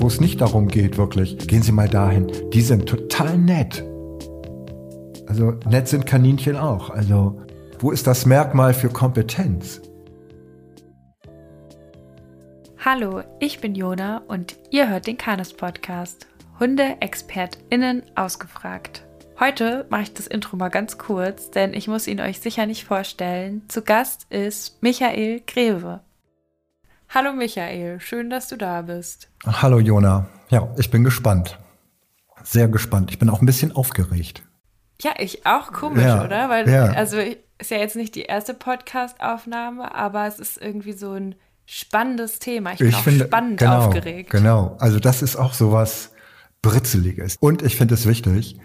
wo es nicht darum geht, wirklich, gehen Sie mal dahin. Die sind total nett. Also nett sind Kaninchen auch. Also wo ist das Merkmal für Kompetenz? Hallo, ich bin Jona und ihr hört den Canis Podcast. Hunde-ExpertInnen ausgefragt. Heute mache ich das Intro mal ganz kurz, denn ich muss ihn euch sicher nicht vorstellen. Zu Gast ist Michael Greve. Hallo Michael, schön, dass du da bist. Hallo Jona. Ja, ich bin gespannt. Sehr gespannt. Ich bin auch ein bisschen aufgeregt. Ja, ich auch komisch, ja, oder? Weil, ja. also ist ja jetzt nicht die erste Podcast-Aufnahme, aber es ist irgendwie so ein spannendes Thema. Ich bin ich auch finde, spannend genau, aufgeregt. Genau, also das ist auch so was Britzeliges. Und ich finde es wichtig,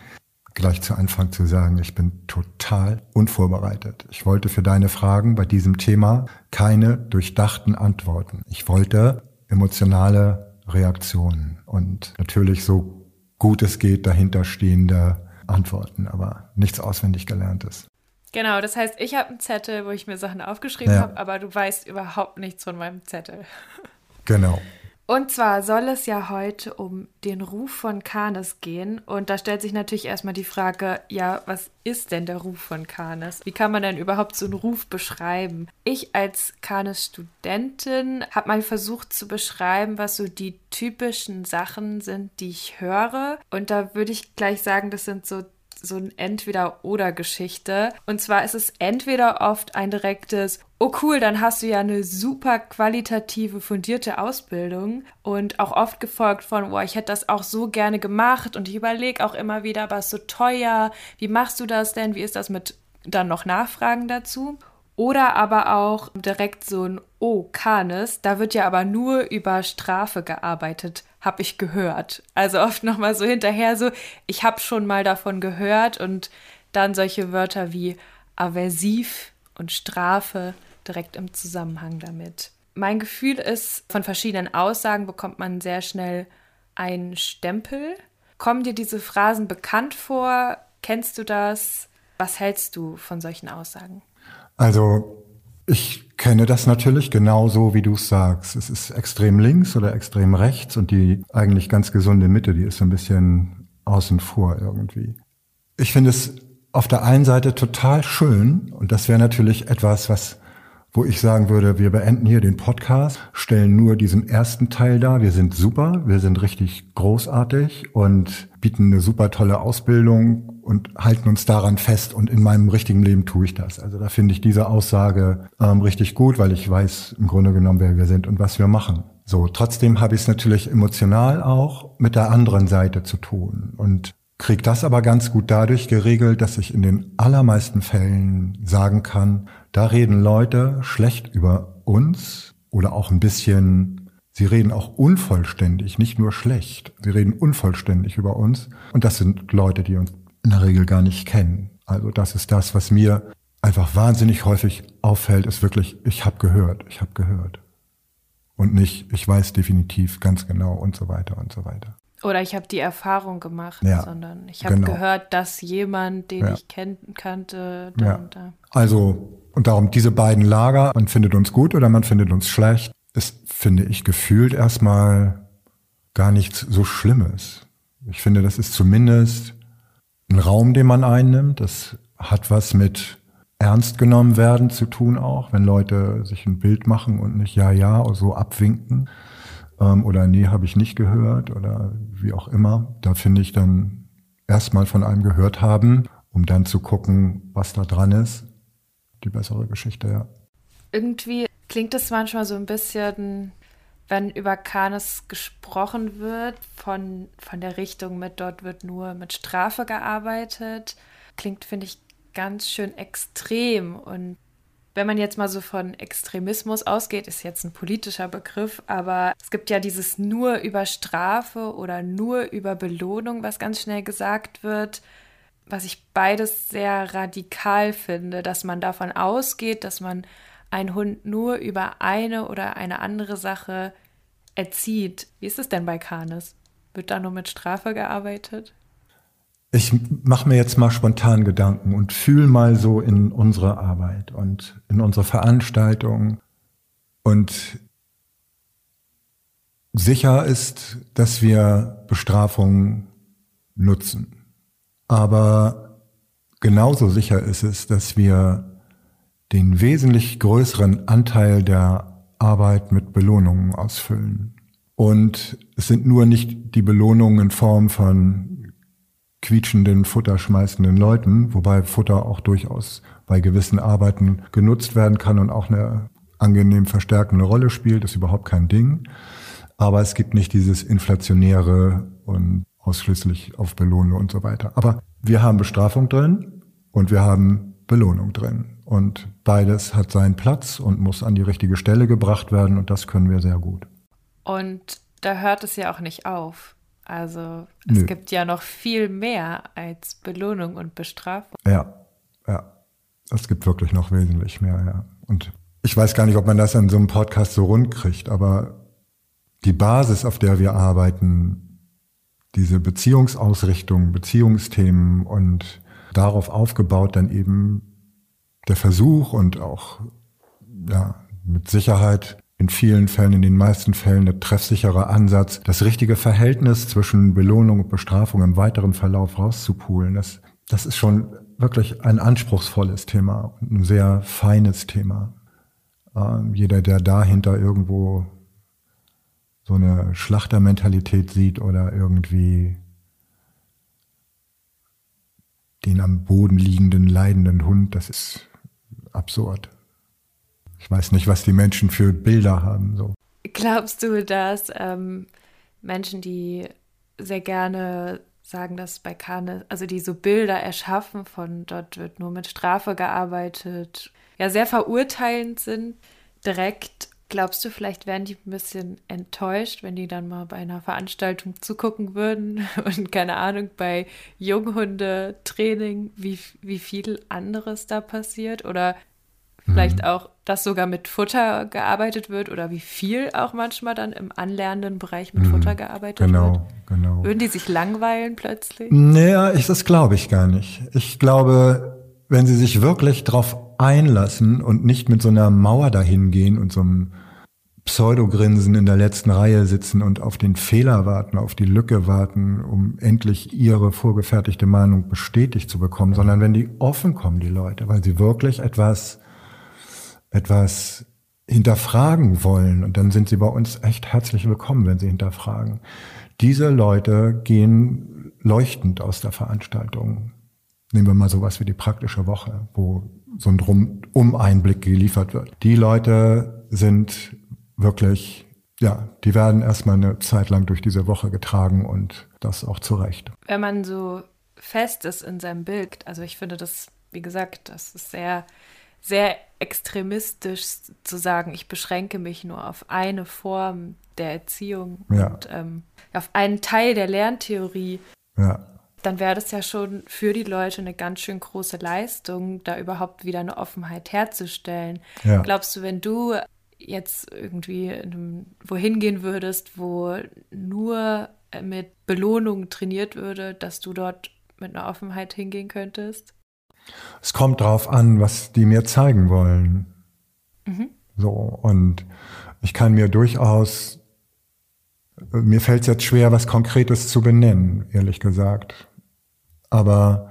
gleich zu Anfang zu sagen, ich bin total unvorbereitet. Ich wollte für deine Fragen bei diesem Thema keine durchdachten Antworten. Ich wollte emotionale Reaktionen und natürlich so gut es geht dahinterstehende Antworten, aber nichts auswendig gelerntes. Genau, das heißt, ich habe einen Zettel, wo ich mir Sachen aufgeschrieben ja. habe, aber du weißt überhaupt nichts von meinem Zettel. Genau. Und zwar soll es ja heute um den Ruf von Kanes gehen. Und da stellt sich natürlich erstmal die Frage, ja, was ist denn der Ruf von Kanes? Wie kann man denn überhaupt so einen Ruf beschreiben? Ich als Kanes-Studentin habe mal versucht zu beschreiben, was so die typischen Sachen sind, die ich höre. Und da würde ich gleich sagen, das sind so so ein Entweder-Oder-Geschichte. Und zwar ist es entweder oft ein direktes, oh cool, dann hast du ja eine super qualitative, fundierte Ausbildung und auch oft gefolgt von, oh, ich hätte das auch so gerne gemacht und ich überlege auch immer wieder, aber es ist so teuer, wie machst du das denn, wie ist das mit dann noch Nachfragen dazu? Oder aber auch direkt so ein Oh, Kanes, da wird ja aber nur über Strafe gearbeitet habe ich gehört. Also oft nochmal so hinterher so, ich habe schon mal davon gehört und dann solche Wörter wie aversiv und Strafe direkt im Zusammenhang damit. Mein Gefühl ist, von verschiedenen Aussagen bekommt man sehr schnell einen Stempel. Kommen dir diese Phrasen bekannt vor? Kennst du das? Was hältst du von solchen Aussagen? Also ich kenne das natürlich genauso, wie du es sagst. Es ist extrem links oder extrem rechts und die eigentlich ganz gesunde Mitte, die ist so ein bisschen außen vor irgendwie. Ich finde es auf der einen Seite total schön und das wäre natürlich etwas, was wo ich sagen würde, wir beenden hier den Podcast, stellen nur diesen ersten Teil dar. Wir sind super, wir sind richtig großartig und bieten eine super tolle Ausbildung und halten uns daran fest. Und in meinem richtigen Leben tue ich das. Also da finde ich diese Aussage ähm, richtig gut, weil ich weiß im Grunde genommen, wer wir sind und was wir machen. So, trotzdem habe ich es natürlich emotional auch mit der anderen Seite zu tun und kriege das aber ganz gut dadurch geregelt, dass ich in den allermeisten Fällen sagen kann, da reden Leute schlecht über uns oder auch ein bisschen, sie reden auch unvollständig, nicht nur schlecht. Sie reden unvollständig über uns. Und das sind Leute, die uns in der Regel gar nicht kennen. Also das ist das, was mir einfach wahnsinnig häufig auffällt, ist wirklich, ich habe gehört, ich habe gehört. Und nicht, ich weiß definitiv ganz genau und so weiter und so weiter. Oder ich habe die Erfahrung gemacht, ja, sondern ich habe genau. gehört, dass jemand, den ja. ich kenn kannte, da ja. und da. Also und darum diese beiden Lager, man findet uns gut oder man findet uns schlecht, ist, finde ich, gefühlt erstmal gar nichts so Schlimmes. Ich finde, das ist zumindest ein Raum, den man einnimmt. Das hat was mit ernst genommen werden zu tun auch, wenn Leute sich ein Bild machen und nicht ja, ja so abwinken ähm, oder nee, habe ich nicht gehört oder wie auch immer. Da finde ich dann erstmal von einem gehört haben, um dann zu gucken, was da dran ist die bessere Geschichte, ja. Irgendwie klingt es manchmal so ein bisschen, wenn über Kanes gesprochen wird, von, von der Richtung mit, dort wird nur mit Strafe gearbeitet, klingt, finde ich, ganz schön extrem. Und wenn man jetzt mal so von Extremismus ausgeht, ist jetzt ein politischer Begriff, aber es gibt ja dieses nur über Strafe oder nur über Belohnung, was ganz schnell gesagt wird was ich beides sehr radikal finde, dass man davon ausgeht, dass man einen Hund nur über eine oder eine andere Sache erzieht. Wie ist es denn bei Kanes? Wird da nur mit Strafe gearbeitet? Ich mache mir jetzt mal spontan Gedanken und fühle mal so in unsere Arbeit und in unsere Veranstaltungen. Und sicher ist, dass wir Bestrafung nutzen. Aber genauso sicher ist es, dass wir den wesentlich größeren Anteil der Arbeit mit Belohnungen ausfüllen. Und es sind nur nicht die Belohnungen in Form von quietschenden, futterschmeißenden Leuten, wobei Futter auch durchaus bei gewissen Arbeiten genutzt werden kann und auch eine angenehm verstärkende Rolle spielt, ist überhaupt kein Ding. Aber es gibt nicht dieses inflationäre und ausschließlich auf Belohnung und so weiter. Aber wir haben Bestrafung drin und wir haben Belohnung drin. Und beides hat seinen Platz und muss an die richtige Stelle gebracht werden und das können wir sehr gut. Und da hört es ja auch nicht auf. Also es Nö. gibt ja noch viel mehr als Belohnung und Bestrafung. Ja, ja. Es gibt wirklich noch wesentlich mehr, ja. Und ich weiß gar nicht, ob man das in so einem Podcast so rund kriegt, aber die Basis, auf der wir arbeiten, diese Beziehungsausrichtung, Beziehungsthemen und darauf aufgebaut dann eben der Versuch und auch ja, mit Sicherheit in vielen Fällen, in den meisten Fällen der treffsichere Ansatz, das richtige Verhältnis zwischen Belohnung und Bestrafung im weiteren Verlauf rauszupulen. Das, das ist schon wirklich ein anspruchsvolles Thema und ein sehr feines Thema. Ähm, jeder, der dahinter irgendwo so eine Schlachtermentalität sieht oder irgendwie den am Boden liegenden, leidenden Hund, das ist absurd. Ich weiß nicht, was die Menschen für Bilder haben. So. Glaubst du, dass ähm, Menschen, die sehr gerne sagen, dass bei Kane, also die so Bilder erschaffen von dort wird nur mit Strafe gearbeitet, ja sehr verurteilend sind, direkt Glaubst du, vielleicht wären die ein bisschen enttäuscht, wenn die dann mal bei einer Veranstaltung zugucken würden und keine Ahnung, bei Junghundetraining, wie, wie viel anderes da passiert? Oder vielleicht mhm. auch, dass sogar mit Futter gearbeitet wird oder wie viel auch manchmal dann im anlernenden Bereich mit mhm. Futter gearbeitet genau, wird? Genau, genau. Würden die sich langweilen plötzlich? Naja, ich, das glaube ich gar nicht. Ich glaube, wenn sie sich wirklich drauf einlassen und nicht mit so einer Mauer dahin gehen und so einem Pseudogrinsen in der letzten Reihe sitzen und auf den Fehler warten, auf die Lücke warten, um endlich ihre vorgefertigte Meinung bestätigt zu bekommen, sondern wenn die offen kommen, die Leute, weil sie wirklich etwas, etwas hinterfragen wollen und dann sind sie bei uns echt herzlich willkommen, wenn sie hinterfragen. Diese Leute gehen leuchtend aus der Veranstaltung Nehmen wir mal sowas wie die praktische Woche, wo so ein Drum-Um-Einblick geliefert wird. Die Leute sind wirklich, ja, die werden erstmal eine Zeit lang durch diese Woche getragen und das auch zu Recht. Wenn man so fest ist in seinem Bild, also ich finde das, wie gesagt, das ist sehr, sehr extremistisch zu sagen, ich beschränke mich nur auf eine Form der Erziehung ja. und ähm, auf einen Teil der Lerntheorie. Ja dann wäre das ja schon für die Leute eine ganz schön große Leistung, da überhaupt wieder eine Offenheit herzustellen. Ja. Glaubst du, wenn du jetzt irgendwie wohin gehen würdest, wo nur mit Belohnung trainiert würde, dass du dort mit einer Offenheit hingehen könntest? Es kommt drauf an, was die mir zeigen wollen. Mhm. So, und ich kann mir durchaus, mir fällt es jetzt schwer, was Konkretes zu benennen, ehrlich gesagt. Aber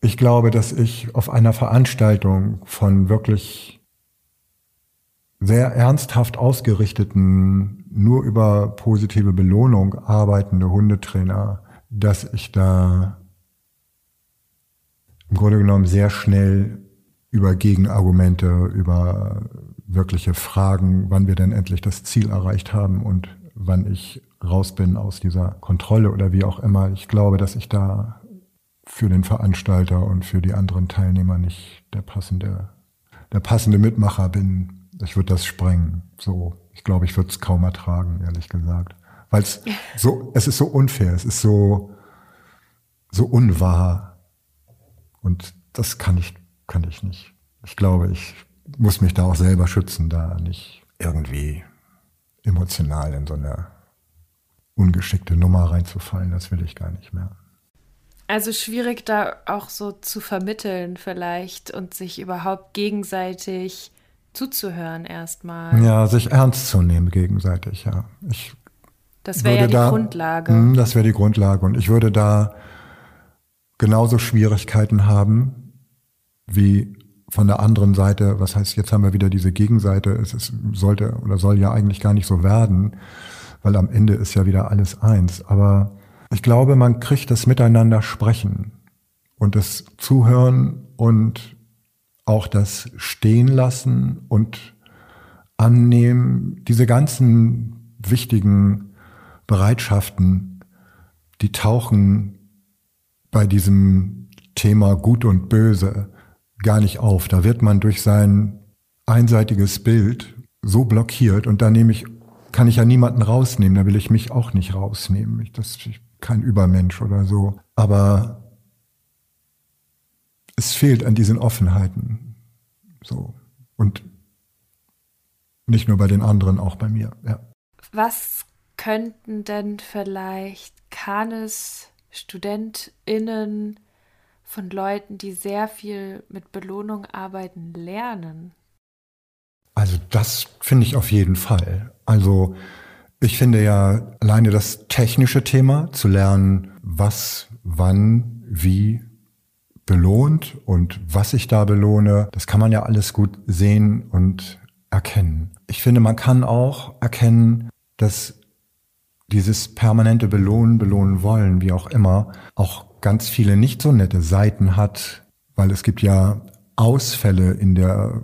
ich glaube, dass ich auf einer Veranstaltung von wirklich sehr ernsthaft ausgerichteten, nur über positive Belohnung arbeitende Hundetrainer, dass ich da im Grunde genommen sehr schnell über Gegenargumente, über wirkliche Fragen, wann wir denn endlich das Ziel erreicht haben und wann ich raus bin aus dieser Kontrolle oder wie auch immer. Ich glaube, dass ich da für den Veranstalter und für die anderen Teilnehmer nicht der passende, der passende Mitmacher bin. Ich würde das sprengen. So, ich glaube, ich würde es kaum ertragen, ehrlich gesagt. Weil es so, es ist so unfair, es ist so, so unwahr. Und das kann ich, kann ich nicht. Ich glaube, ich muss mich da auch selber schützen, da nicht irgendwie emotional in so eine ungeschickte Nummer reinzufallen. Das will ich gar nicht mehr. Also schwierig da auch so zu vermitteln vielleicht und sich überhaupt gegenseitig zuzuhören erstmal. Ja, sich ernst zu nehmen gegenseitig, ja. Ich Das wäre ja die da, Grundlage. Mh, das wäre die Grundlage. Und ich würde da genauso Schwierigkeiten haben wie von der anderen Seite. Was heißt, jetzt haben wir wieder diese Gegenseite. Es ist, sollte oder soll ja eigentlich gar nicht so werden, weil am Ende ist ja wieder alles eins. Aber ich glaube, man kriegt das Miteinander sprechen und das Zuhören und auch das Stehen lassen und annehmen, diese ganzen wichtigen Bereitschaften, die tauchen bei diesem Thema Gut und Böse gar nicht auf. Da wird man durch sein einseitiges Bild so blockiert und da nehme ich, kann ich ja niemanden rausnehmen, da will ich mich auch nicht rausnehmen. Ich, das ist kein Übermensch oder so. Aber es fehlt an diesen Offenheiten. So. Und nicht nur bei den anderen, auch bei mir, ja. Was könnten denn vielleicht Kanes StudentInnen von Leuten, die sehr viel mit Belohnung arbeiten, lernen? Also das finde ich auf jeden Fall. Also ich finde ja alleine das technische Thema zu lernen, was, wann, wie belohnt und was ich da belohne, das kann man ja alles gut sehen und erkennen. Ich finde, man kann auch erkennen, dass dieses permanente Belohnen, belohnen wollen, wie auch immer, auch ganz viele nicht so nette Seiten hat, weil es gibt ja Ausfälle in der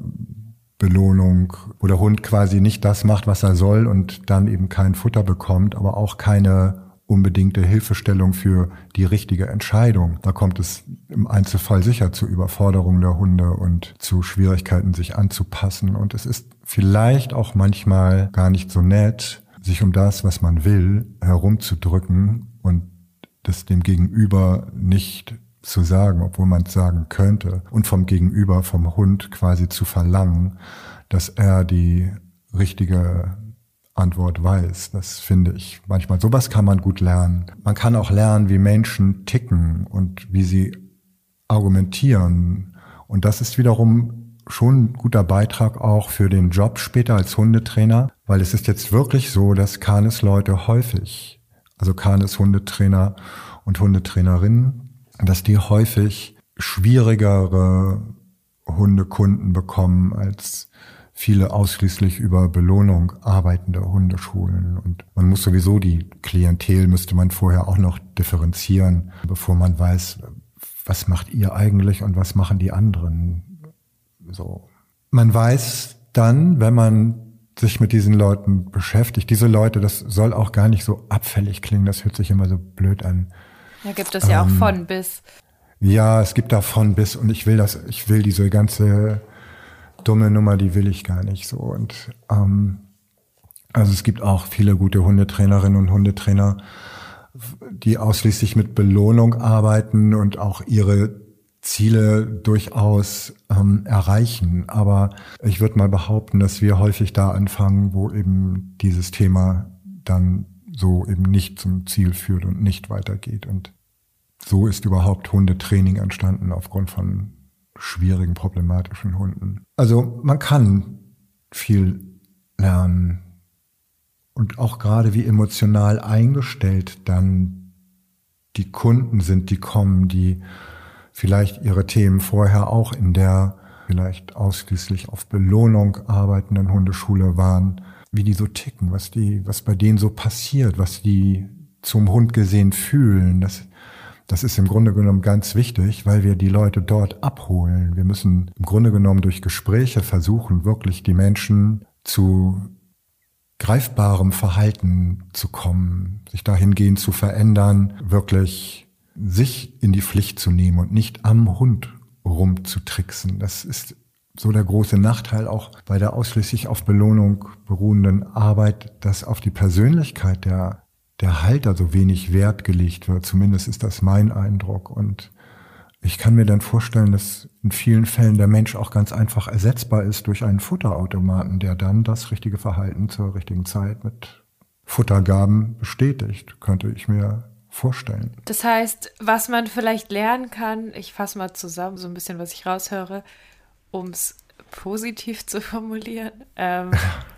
Belohnung, wo der Hund quasi nicht das macht, was er soll und dann eben kein Futter bekommt, aber auch keine unbedingte Hilfestellung für die richtige Entscheidung. Da kommt es im Einzelfall sicher zu Überforderungen der Hunde und zu Schwierigkeiten, sich anzupassen. Und es ist vielleicht auch manchmal gar nicht so nett, sich um das, was man will, herumzudrücken und das dem Gegenüber nicht zu sagen, obwohl man es sagen könnte, und vom Gegenüber, vom Hund quasi zu verlangen, dass er die richtige Antwort weiß. Das finde ich manchmal. Sowas kann man gut lernen. Man kann auch lernen, wie Menschen ticken und wie sie argumentieren. Und das ist wiederum schon ein guter Beitrag auch für den Job später als Hundetrainer, weil es ist jetzt wirklich so, dass Kanes Leute häufig, also Kanes Hundetrainer und Hundetrainerinnen, dass die häufig schwierigere Hundekunden bekommen als viele ausschließlich über Belohnung arbeitende Hundeschulen. Und man muss sowieso die Klientel, müsste man vorher auch noch differenzieren, bevor man weiß, was macht ihr eigentlich und was machen die anderen. So. Man weiß dann, wenn man sich mit diesen Leuten beschäftigt, diese Leute, das soll auch gar nicht so abfällig klingen, das hört sich immer so blöd an. Ja, gibt es ja ähm, auch von bis. Ja, es gibt da von bis und ich will das, ich will diese ganze dumme Nummer, die will ich gar nicht so. Und ähm, also es gibt auch viele gute Hundetrainerinnen und Hundetrainer, die ausschließlich mit Belohnung arbeiten und auch ihre Ziele durchaus ähm, erreichen. Aber ich würde mal behaupten, dass wir häufig da anfangen, wo eben dieses Thema dann so eben nicht zum Ziel führt und nicht weitergeht. Und so ist überhaupt Hundetraining entstanden aufgrund von schwierigen, problematischen Hunden. Also man kann viel lernen und auch gerade wie emotional eingestellt dann die Kunden sind, die kommen, die vielleicht ihre Themen vorher auch in der vielleicht ausschließlich auf Belohnung arbeitenden Hundeschule waren, wie die so ticken, was die, was bei denen so passiert, was die zum Hund gesehen fühlen. Das das ist im Grunde genommen ganz wichtig, weil wir die Leute dort abholen. Wir müssen im Grunde genommen durch Gespräche versuchen, wirklich die Menschen zu greifbarem Verhalten zu kommen, sich dahingehend zu verändern, wirklich sich in die Pflicht zu nehmen und nicht am Hund rumzutricksen. Das ist so der große Nachteil auch bei der ausschließlich auf Belohnung beruhenden Arbeit, dass auf die Persönlichkeit der der Halter so wenig Wert gelegt wird. Zumindest ist das mein Eindruck. Und ich kann mir dann vorstellen, dass in vielen Fällen der Mensch auch ganz einfach ersetzbar ist durch einen Futterautomaten, der dann das richtige Verhalten zur richtigen Zeit mit Futtergaben bestätigt, könnte ich mir vorstellen. Das heißt, was man vielleicht lernen kann, ich fasse mal zusammen so ein bisschen, was ich raushöre, um es positiv zu formulieren. Ähm,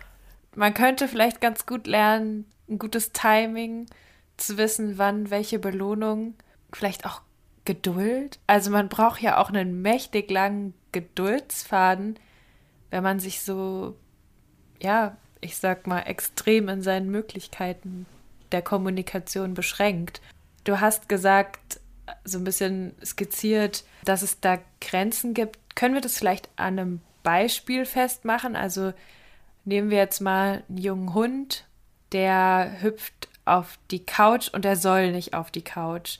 man könnte vielleicht ganz gut lernen, ein gutes Timing, zu wissen, wann welche Belohnung, vielleicht auch Geduld. Also man braucht ja auch einen mächtig langen Geduldsfaden, wenn man sich so, ja, ich sag mal, extrem in seinen Möglichkeiten der Kommunikation beschränkt. Du hast gesagt, so ein bisschen skizziert, dass es da Grenzen gibt. Können wir das vielleicht an einem Beispiel festmachen? Also nehmen wir jetzt mal einen jungen Hund, der hüpft auf die Couch und er soll nicht auf die Couch.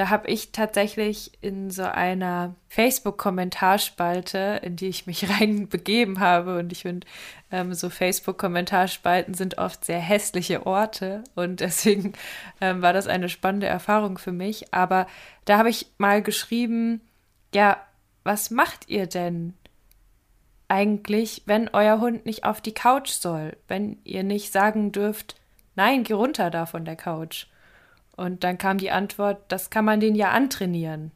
Da habe ich tatsächlich in so einer Facebook-Kommentarspalte, in die ich mich reinbegeben habe, und ich finde, ähm, so Facebook-Kommentarspalten sind oft sehr hässliche Orte und deswegen ähm, war das eine spannende Erfahrung für mich. Aber da habe ich mal geschrieben, ja, was macht ihr denn eigentlich, wenn euer Hund nicht auf die Couch soll, wenn ihr nicht sagen dürft, nein, geh runter da von der Couch. Und dann kam die Antwort, das kann man den ja antrainieren.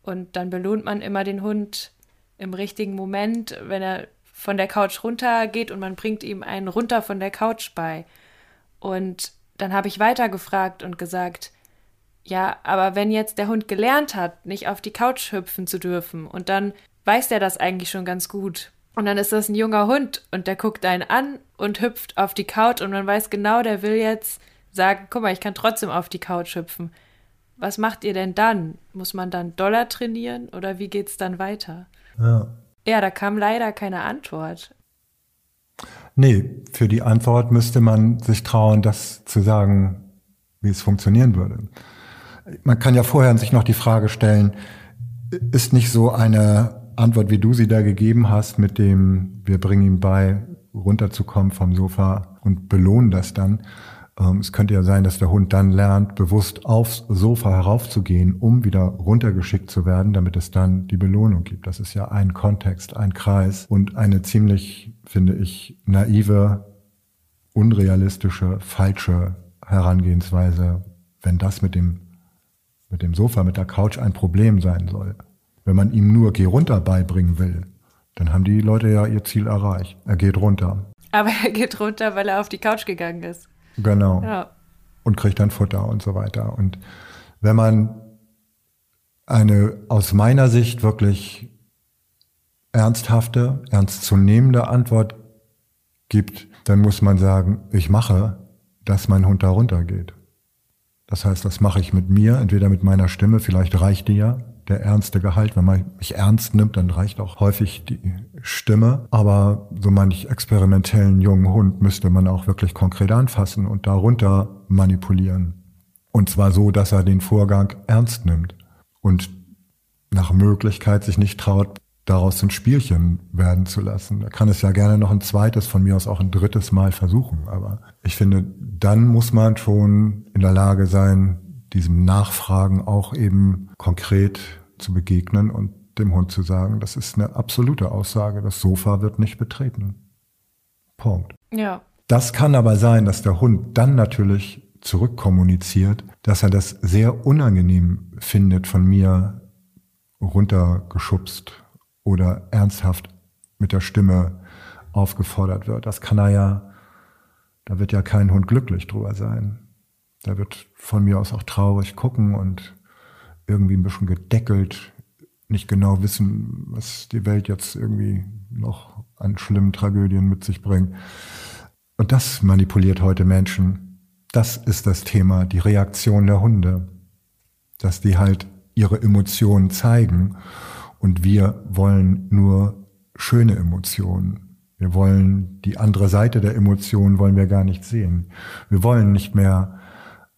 Und dann belohnt man immer den Hund im richtigen Moment, wenn er von der Couch runtergeht und man bringt ihm einen runter von der Couch bei. Und dann habe ich weitergefragt und gesagt, ja, aber wenn jetzt der Hund gelernt hat, nicht auf die Couch hüpfen zu dürfen und dann weiß der das eigentlich schon ganz gut. Und dann ist das ein junger Hund und der guckt einen an und hüpft auf die Couch und man weiß genau, der will jetzt sagen, guck mal, ich kann trotzdem auf die Couch hüpfen. Was macht ihr denn dann? Muss man dann Dollar trainieren oder wie geht's dann weiter? Ja. Ja, da kam leider keine Antwort. Nee, für die Antwort müsste man sich trauen, das zu sagen, wie es funktionieren würde. Man kann ja vorher sich noch die Frage stellen, ist nicht so eine Antwort, wie du sie da gegeben hast, mit dem, wir bringen ihm bei, runterzukommen vom Sofa und belohnen das dann, es könnte ja sein, dass der Hund dann lernt, bewusst aufs Sofa heraufzugehen, um wieder runtergeschickt zu werden, damit es dann die Belohnung gibt. Das ist ja ein Kontext, ein Kreis und eine ziemlich, finde ich, naive, unrealistische, falsche Herangehensweise, wenn das mit dem, mit dem Sofa, mit der Couch ein Problem sein soll. Wenn man ihm nur Geh runter beibringen will, dann haben die Leute ja ihr Ziel erreicht. Er geht runter. Aber er geht runter, weil er auf die Couch gegangen ist. Genau. Ja. Und kriegt dann Futter und so weiter. Und wenn man eine aus meiner Sicht wirklich ernsthafte, ernstzunehmende Antwort gibt, dann muss man sagen, ich mache, dass mein Hund da runtergeht. Das heißt, das mache ich mit mir, entweder mit meiner Stimme, vielleicht reicht die ja, der ernste Gehalt. Wenn man mich ernst nimmt, dann reicht auch häufig die Stimme. Aber so manch experimentellen jungen Hund müsste man auch wirklich konkret anfassen und darunter manipulieren. Und zwar so, dass er den Vorgang ernst nimmt und nach Möglichkeit sich nicht traut, daraus ein Spielchen werden zu lassen. Er kann es ja gerne noch ein zweites, von mir aus auch ein drittes Mal versuchen. Aber ich finde, dann muss man schon in der Lage sein, diesem Nachfragen auch eben konkret zu begegnen und dem Hund zu sagen, das ist eine absolute Aussage, das Sofa wird nicht betreten. Punkt. Ja. Das kann aber sein, dass der Hund dann natürlich zurückkommuniziert, dass er das sehr unangenehm findet, von mir runtergeschubst oder ernsthaft mit der Stimme aufgefordert wird. Das kann er ja, da wird ja kein Hund glücklich drüber sein. Da wird von mir aus auch traurig gucken und irgendwie ein bisschen gedeckelt, nicht genau wissen, was die Welt jetzt irgendwie noch an schlimmen Tragödien mit sich bringt. Und das manipuliert heute Menschen. Das ist das Thema, die Reaktion der Hunde. Dass die halt ihre Emotionen zeigen und wir wollen nur schöne Emotionen. Wir wollen die andere Seite der Emotionen wollen wir gar nicht sehen. Wir wollen nicht mehr,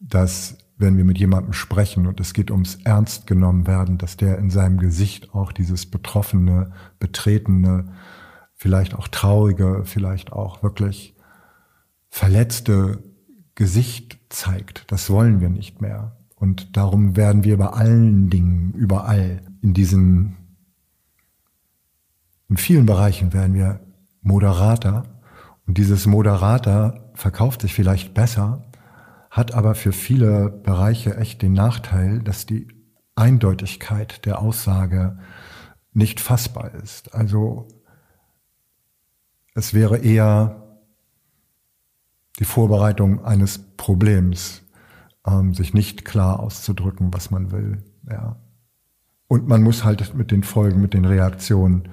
dass wenn wir mit jemandem sprechen und es geht ums Ernst genommen werden, dass der in seinem Gesicht auch dieses betroffene, betretene, vielleicht auch traurige, vielleicht auch wirklich verletzte Gesicht zeigt. Das wollen wir nicht mehr. Und darum werden wir bei allen Dingen, überall, in diesen, in vielen Bereichen werden wir moderater. Und dieses Moderater verkauft sich vielleicht besser, hat aber für viele Bereiche echt den Nachteil, dass die Eindeutigkeit der Aussage nicht fassbar ist. Also es wäre eher die Vorbereitung eines Problems, ähm, sich nicht klar auszudrücken, was man will. Ja. Und man muss halt mit den Folgen, mit den Reaktionen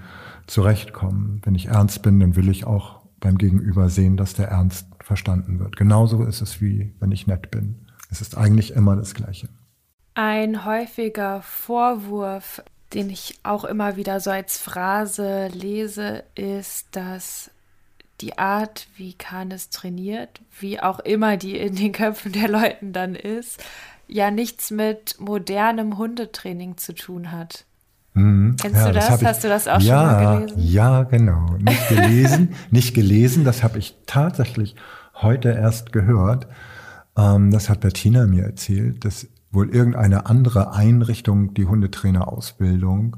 zurechtkommen. Wenn ich ernst bin, dann will ich auch beim Gegenüber sehen, dass der Ernst verstanden wird. Genauso ist es wie wenn ich nett bin. Es ist eigentlich immer das Gleiche. Ein häufiger Vorwurf, den ich auch immer wieder so als Phrase lese, ist, dass die Art, wie Kanes trainiert, wie auch immer die in den Köpfen der Leuten dann ist, ja nichts mit modernem Hundetraining zu tun hat. Mhm. Kennst ja, du das? das Hast ich, du das auch ja, schon mal gelesen? Ja, genau. Nicht gelesen, nicht gelesen, das habe ich tatsächlich heute erst gehört. Ähm, das hat Bettina mir erzählt, dass wohl irgendeine andere Einrichtung die Hundetrainerausbildung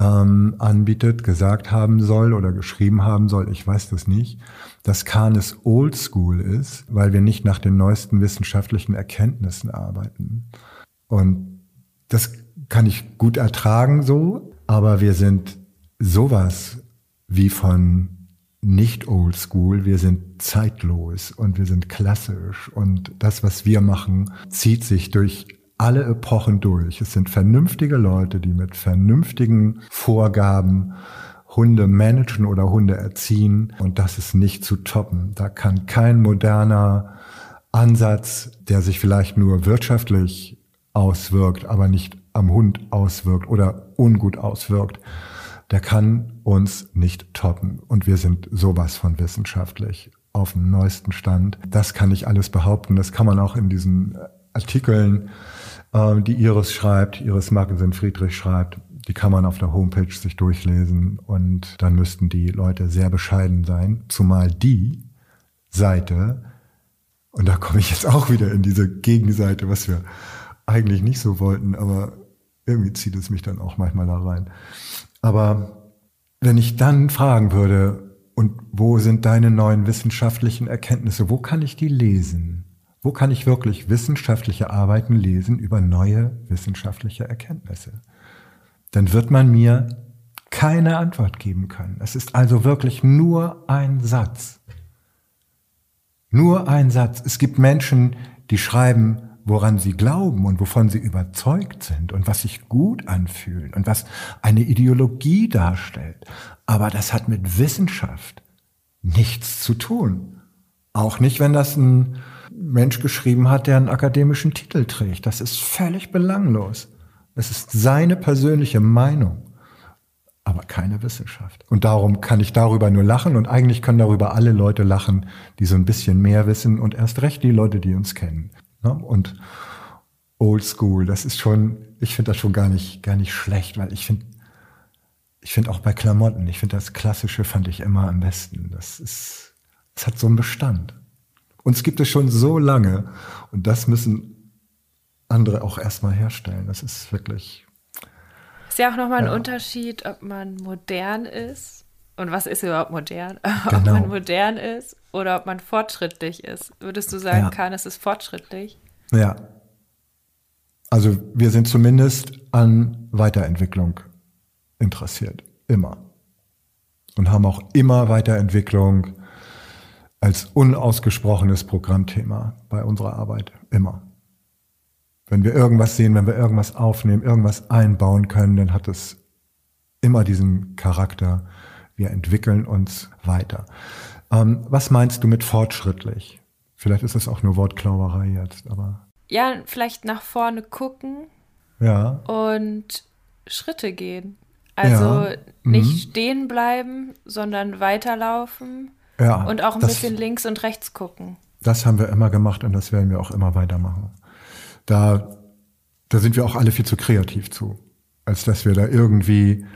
ähm, anbietet, gesagt haben soll oder geschrieben haben soll, ich weiß das nicht, dass Canis Oldschool ist, weil wir nicht nach den neuesten wissenschaftlichen Erkenntnissen arbeiten. Und das kann ich gut ertragen so, aber wir sind sowas wie von nicht oldschool, wir sind zeitlos und wir sind klassisch und das, was wir machen, zieht sich durch alle Epochen durch. Es sind vernünftige Leute, die mit vernünftigen Vorgaben Hunde managen oder Hunde erziehen und das ist nicht zu toppen. Da kann kein moderner Ansatz, der sich vielleicht nur wirtschaftlich auswirkt, aber nicht am Hund auswirkt oder ungut auswirkt, der kann uns nicht toppen. Und wir sind sowas von wissenschaftlich auf dem neuesten Stand. Das kann ich alles behaupten. Das kann man auch in diesen Artikeln äh, die Iris schreibt, Iris Magnussen Friedrich schreibt, die kann man auf der Homepage sich durchlesen und dann müssten die Leute sehr bescheiden sein, zumal die Seite, und da komme ich jetzt auch wieder in diese Gegenseite, was wir eigentlich nicht so wollten, aber irgendwie zieht es mich dann auch manchmal da rein. Aber wenn ich dann fragen würde, und wo sind deine neuen wissenschaftlichen Erkenntnisse, wo kann ich die lesen? Wo kann ich wirklich wissenschaftliche Arbeiten lesen über neue wissenschaftliche Erkenntnisse? Dann wird man mir keine Antwort geben können. Es ist also wirklich nur ein Satz. Nur ein Satz. Es gibt Menschen, die schreiben, woran sie glauben und wovon sie überzeugt sind und was sich gut anfühlt und was eine Ideologie darstellt. Aber das hat mit Wissenschaft nichts zu tun. Auch nicht, wenn das ein Mensch geschrieben hat, der einen akademischen Titel trägt. Das ist völlig belanglos. Es ist seine persönliche Meinung, aber keine Wissenschaft. Und darum kann ich darüber nur lachen und eigentlich können darüber alle Leute lachen, die so ein bisschen mehr wissen und erst recht die Leute, die uns kennen. Ne? Und Old School, das ist schon, ich finde das schon gar nicht, gar nicht schlecht, weil ich finde, ich finde auch bei Klamotten, ich finde das Klassische fand ich immer am besten. Das ist, es hat so einen Bestand. Uns gibt es schon so lange und das müssen andere auch erstmal herstellen. Das ist wirklich. Ist ja auch nochmal ja. ein Unterschied, ob man modern ist und was ist überhaupt modern? Genau. ob man modern ist oder ob man fortschrittlich ist. Würdest du sagen, ja. Kahn, es ist fortschrittlich? Ja. Also wir sind zumindest an Weiterentwicklung interessiert. Immer. Und haben auch immer Weiterentwicklung als unausgesprochenes Programmthema bei unserer Arbeit. Immer. Wenn wir irgendwas sehen, wenn wir irgendwas aufnehmen, irgendwas einbauen können, dann hat es immer diesen Charakter. Wir entwickeln uns weiter. Ähm, was meinst du mit fortschrittlich? Vielleicht ist es auch nur Wortklauberei jetzt, aber. Ja, vielleicht nach vorne gucken. Ja. Und Schritte gehen. Also ja. nicht mhm. stehen bleiben, sondern weiterlaufen ja, und auch ein das, bisschen links und rechts gucken. Das haben wir immer gemacht und das werden wir auch immer weitermachen. Da, da sind wir auch alle viel zu kreativ zu, als dass wir da irgendwie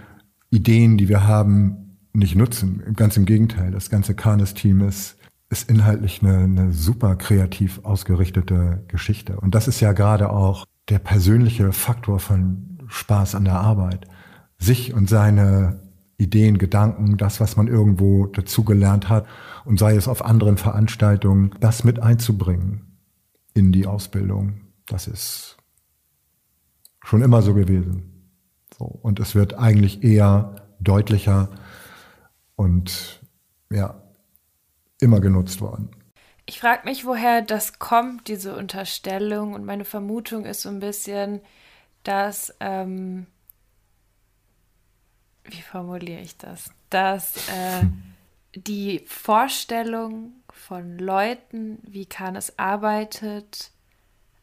Ideen, die wir haben, nicht nutzen. Ganz im Gegenteil, das ganze Kanes-Team ist, ist inhaltlich eine, eine super kreativ ausgerichtete Geschichte. Und das ist ja gerade auch der persönliche Faktor von Spaß an der Arbeit. Sich und seine Ideen, Gedanken, das, was man irgendwo dazugelernt hat und sei es auf anderen Veranstaltungen, das mit einzubringen in die Ausbildung. Das ist schon immer so gewesen. So. Und es wird eigentlich eher deutlicher und ja, immer genutzt worden. Ich frage mich, woher das kommt, diese Unterstellung. Und meine Vermutung ist so ein bisschen, dass, ähm, wie formuliere ich das? Dass äh, die Vorstellung von Leuten, wie Kanes arbeitet,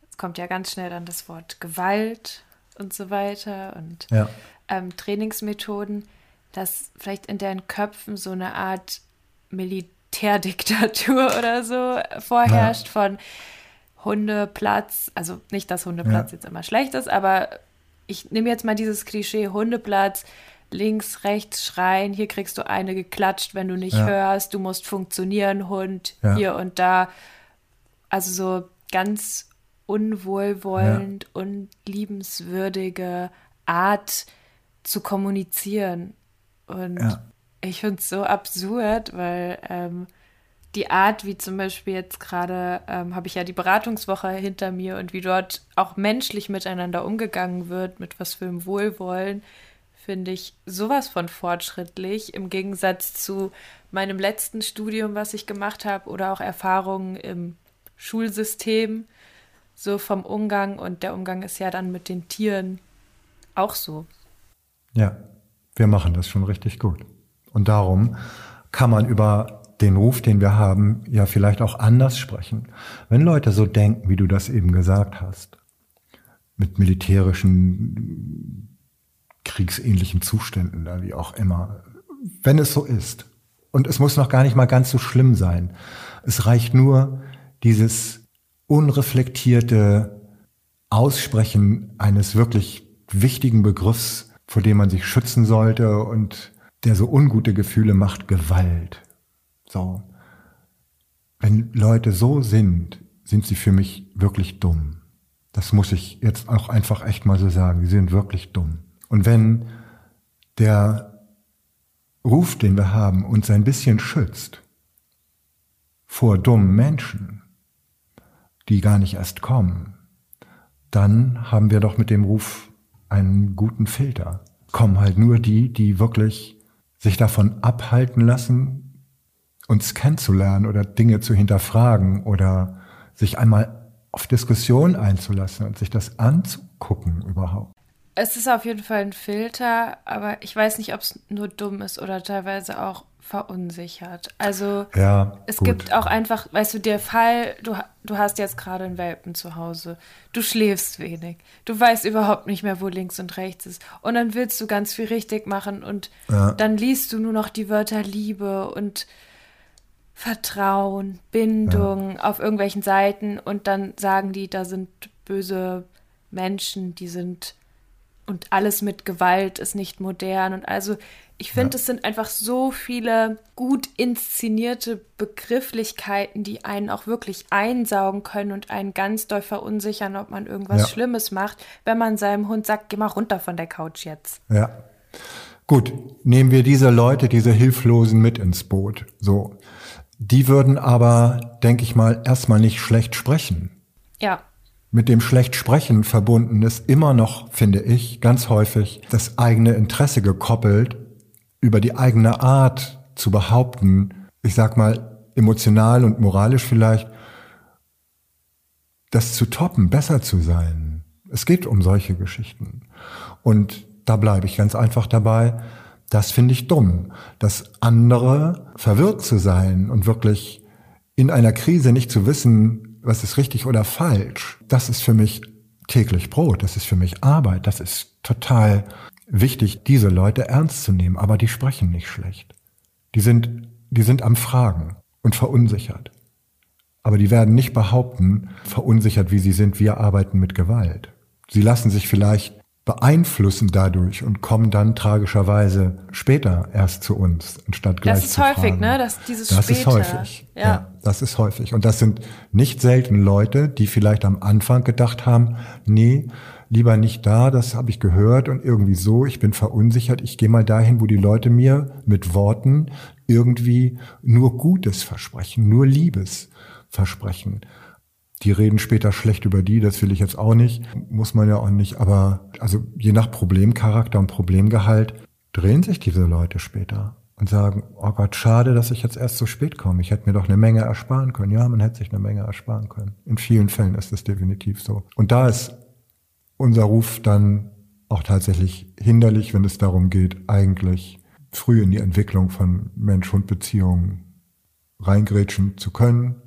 es kommt ja ganz schnell dann das Wort Gewalt und so weiter und ja. ähm, Trainingsmethoden, dass vielleicht in deren Köpfen so eine Art Militärdiktatur oder so vorherrscht ja. von Hundeplatz, also nicht, dass Hundeplatz ja. jetzt immer schlecht ist, aber ich nehme jetzt mal dieses Klischee Hundeplatz, links, rechts schreien, hier kriegst du eine geklatscht, wenn du nicht ja. hörst, du musst funktionieren, Hund, hier und da. Also so ganz unwohlwollend, und liebenswürdige Art zu kommunizieren. Und ja. ich finde es so absurd, weil ähm, die Art, wie zum Beispiel jetzt gerade, ähm, habe ich ja die Beratungswoche hinter mir und wie dort auch menschlich miteinander umgegangen wird, mit was für einem Wohlwollen, finde ich sowas von fortschrittlich im Gegensatz zu meinem letzten Studium, was ich gemacht habe, oder auch Erfahrungen im Schulsystem, so vom Umgang. Und der Umgang ist ja dann mit den Tieren auch so. Ja, wir machen das schon richtig gut. Und darum kann man über den Ruf, den wir haben, ja vielleicht auch anders sprechen. Wenn Leute so denken, wie du das eben gesagt hast, mit militärischen, kriegsähnlichen Zuständen, wie auch immer, wenn es so ist, und es muss noch gar nicht mal ganz so schlimm sein, es reicht nur dieses unreflektierte Aussprechen eines wirklich wichtigen Begriffs, vor dem man sich schützen sollte und der so ungute Gefühle macht, Gewalt. So. Wenn Leute so sind, sind sie für mich wirklich dumm. Das muss ich jetzt auch einfach echt mal so sagen. Sie sind wirklich dumm. Und wenn der Ruf, den wir haben, uns ein bisschen schützt vor dummen Menschen, die gar nicht erst kommen, dann haben wir doch mit dem Ruf einen guten Filter. Kommen halt nur die, die wirklich sich davon abhalten lassen, uns kennenzulernen oder Dinge zu hinterfragen oder sich einmal auf Diskussion einzulassen und sich das anzugucken überhaupt. Es ist auf jeden Fall ein Filter, aber ich weiß nicht, ob es nur dumm ist oder teilweise auch verunsichert. Also ja, es gut. gibt auch einfach, weißt du, der Fall, du, du hast jetzt gerade einen Welpen zu Hause, du schläfst wenig, du weißt überhaupt nicht mehr, wo links und rechts ist und dann willst du ganz viel richtig machen und ja. dann liest du nur noch die Wörter Liebe und Vertrauen, Bindung ja. auf irgendwelchen Seiten und dann sagen die, da sind böse Menschen, die sind und alles mit Gewalt ist nicht modern und also ich finde, ja. es sind einfach so viele gut inszenierte Begrifflichkeiten, die einen auch wirklich einsaugen können und einen ganz doll verunsichern, ob man irgendwas ja. Schlimmes macht, wenn man seinem Hund sagt, geh mal runter von der Couch jetzt. Ja. Gut, nehmen wir diese Leute, diese Hilflosen mit ins Boot. So. Die würden aber, denke ich mal, erstmal nicht schlecht sprechen. Ja. Mit dem schlecht sprechen verbunden ist immer noch, finde ich, ganz häufig das eigene Interesse gekoppelt über die eigene Art zu behaupten, ich sag mal, emotional und moralisch vielleicht, das zu toppen, besser zu sein. Es geht um solche Geschichten. Und da bleibe ich ganz einfach dabei, das finde ich dumm, dass andere verwirrt zu sein und wirklich in einer Krise nicht zu wissen, was ist richtig oder falsch, das ist für mich täglich Brot, das ist für mich Arbeit, das ist total wichtig, diese Leute ernst zu nehmen, aber die sprechen nicht schlecht. Die sind, die sind am Fragen und verunsichert. Aber die werden nicht behaupten, verunsichert wie sie sind, wir arbeiten mit Gewalt. Sie lassen sich vielleicht beeinflussen dadurch und kommen dann tragischerweise später erst zu uns, anstatt gleich zu fragen. Das ist häufig, ne? Das, dieses das später. ist häufig. Ja. ja. das ist häufig. Und das sind nicht selten Leute, die vielleicht am Anfang gedacht haben, nee, lieber nicht da, das habe ich gehört und irgendwie so, ich bin verunsichert, ich gehe mal dahin, wo die Leute mir mit Worten irgendwie nur Gutes versprechen, nur Liebes versprechen. Die reden später schlecht über die, das will ich jetzt auch nicht, muss man ja auch nicht, aber also je nach Problemcharakter und Problemgehalt drehen sich diese Leute später. und sagen, oh Gott, schade, dass ich jetzt erst so spät komme. Ich hätte mir doch eine Menge ersparen können. Ja, man hätte sich eine Menge ersparen können. In vielen Fällen ist es definitiv so. Und da ist unser Ruf dann auch tatsächlich hinderlich, wenn es darum geht, eigentlich früh in die Entwicklung von Mensch-Hund-Beziehungen reingrätschen zu können,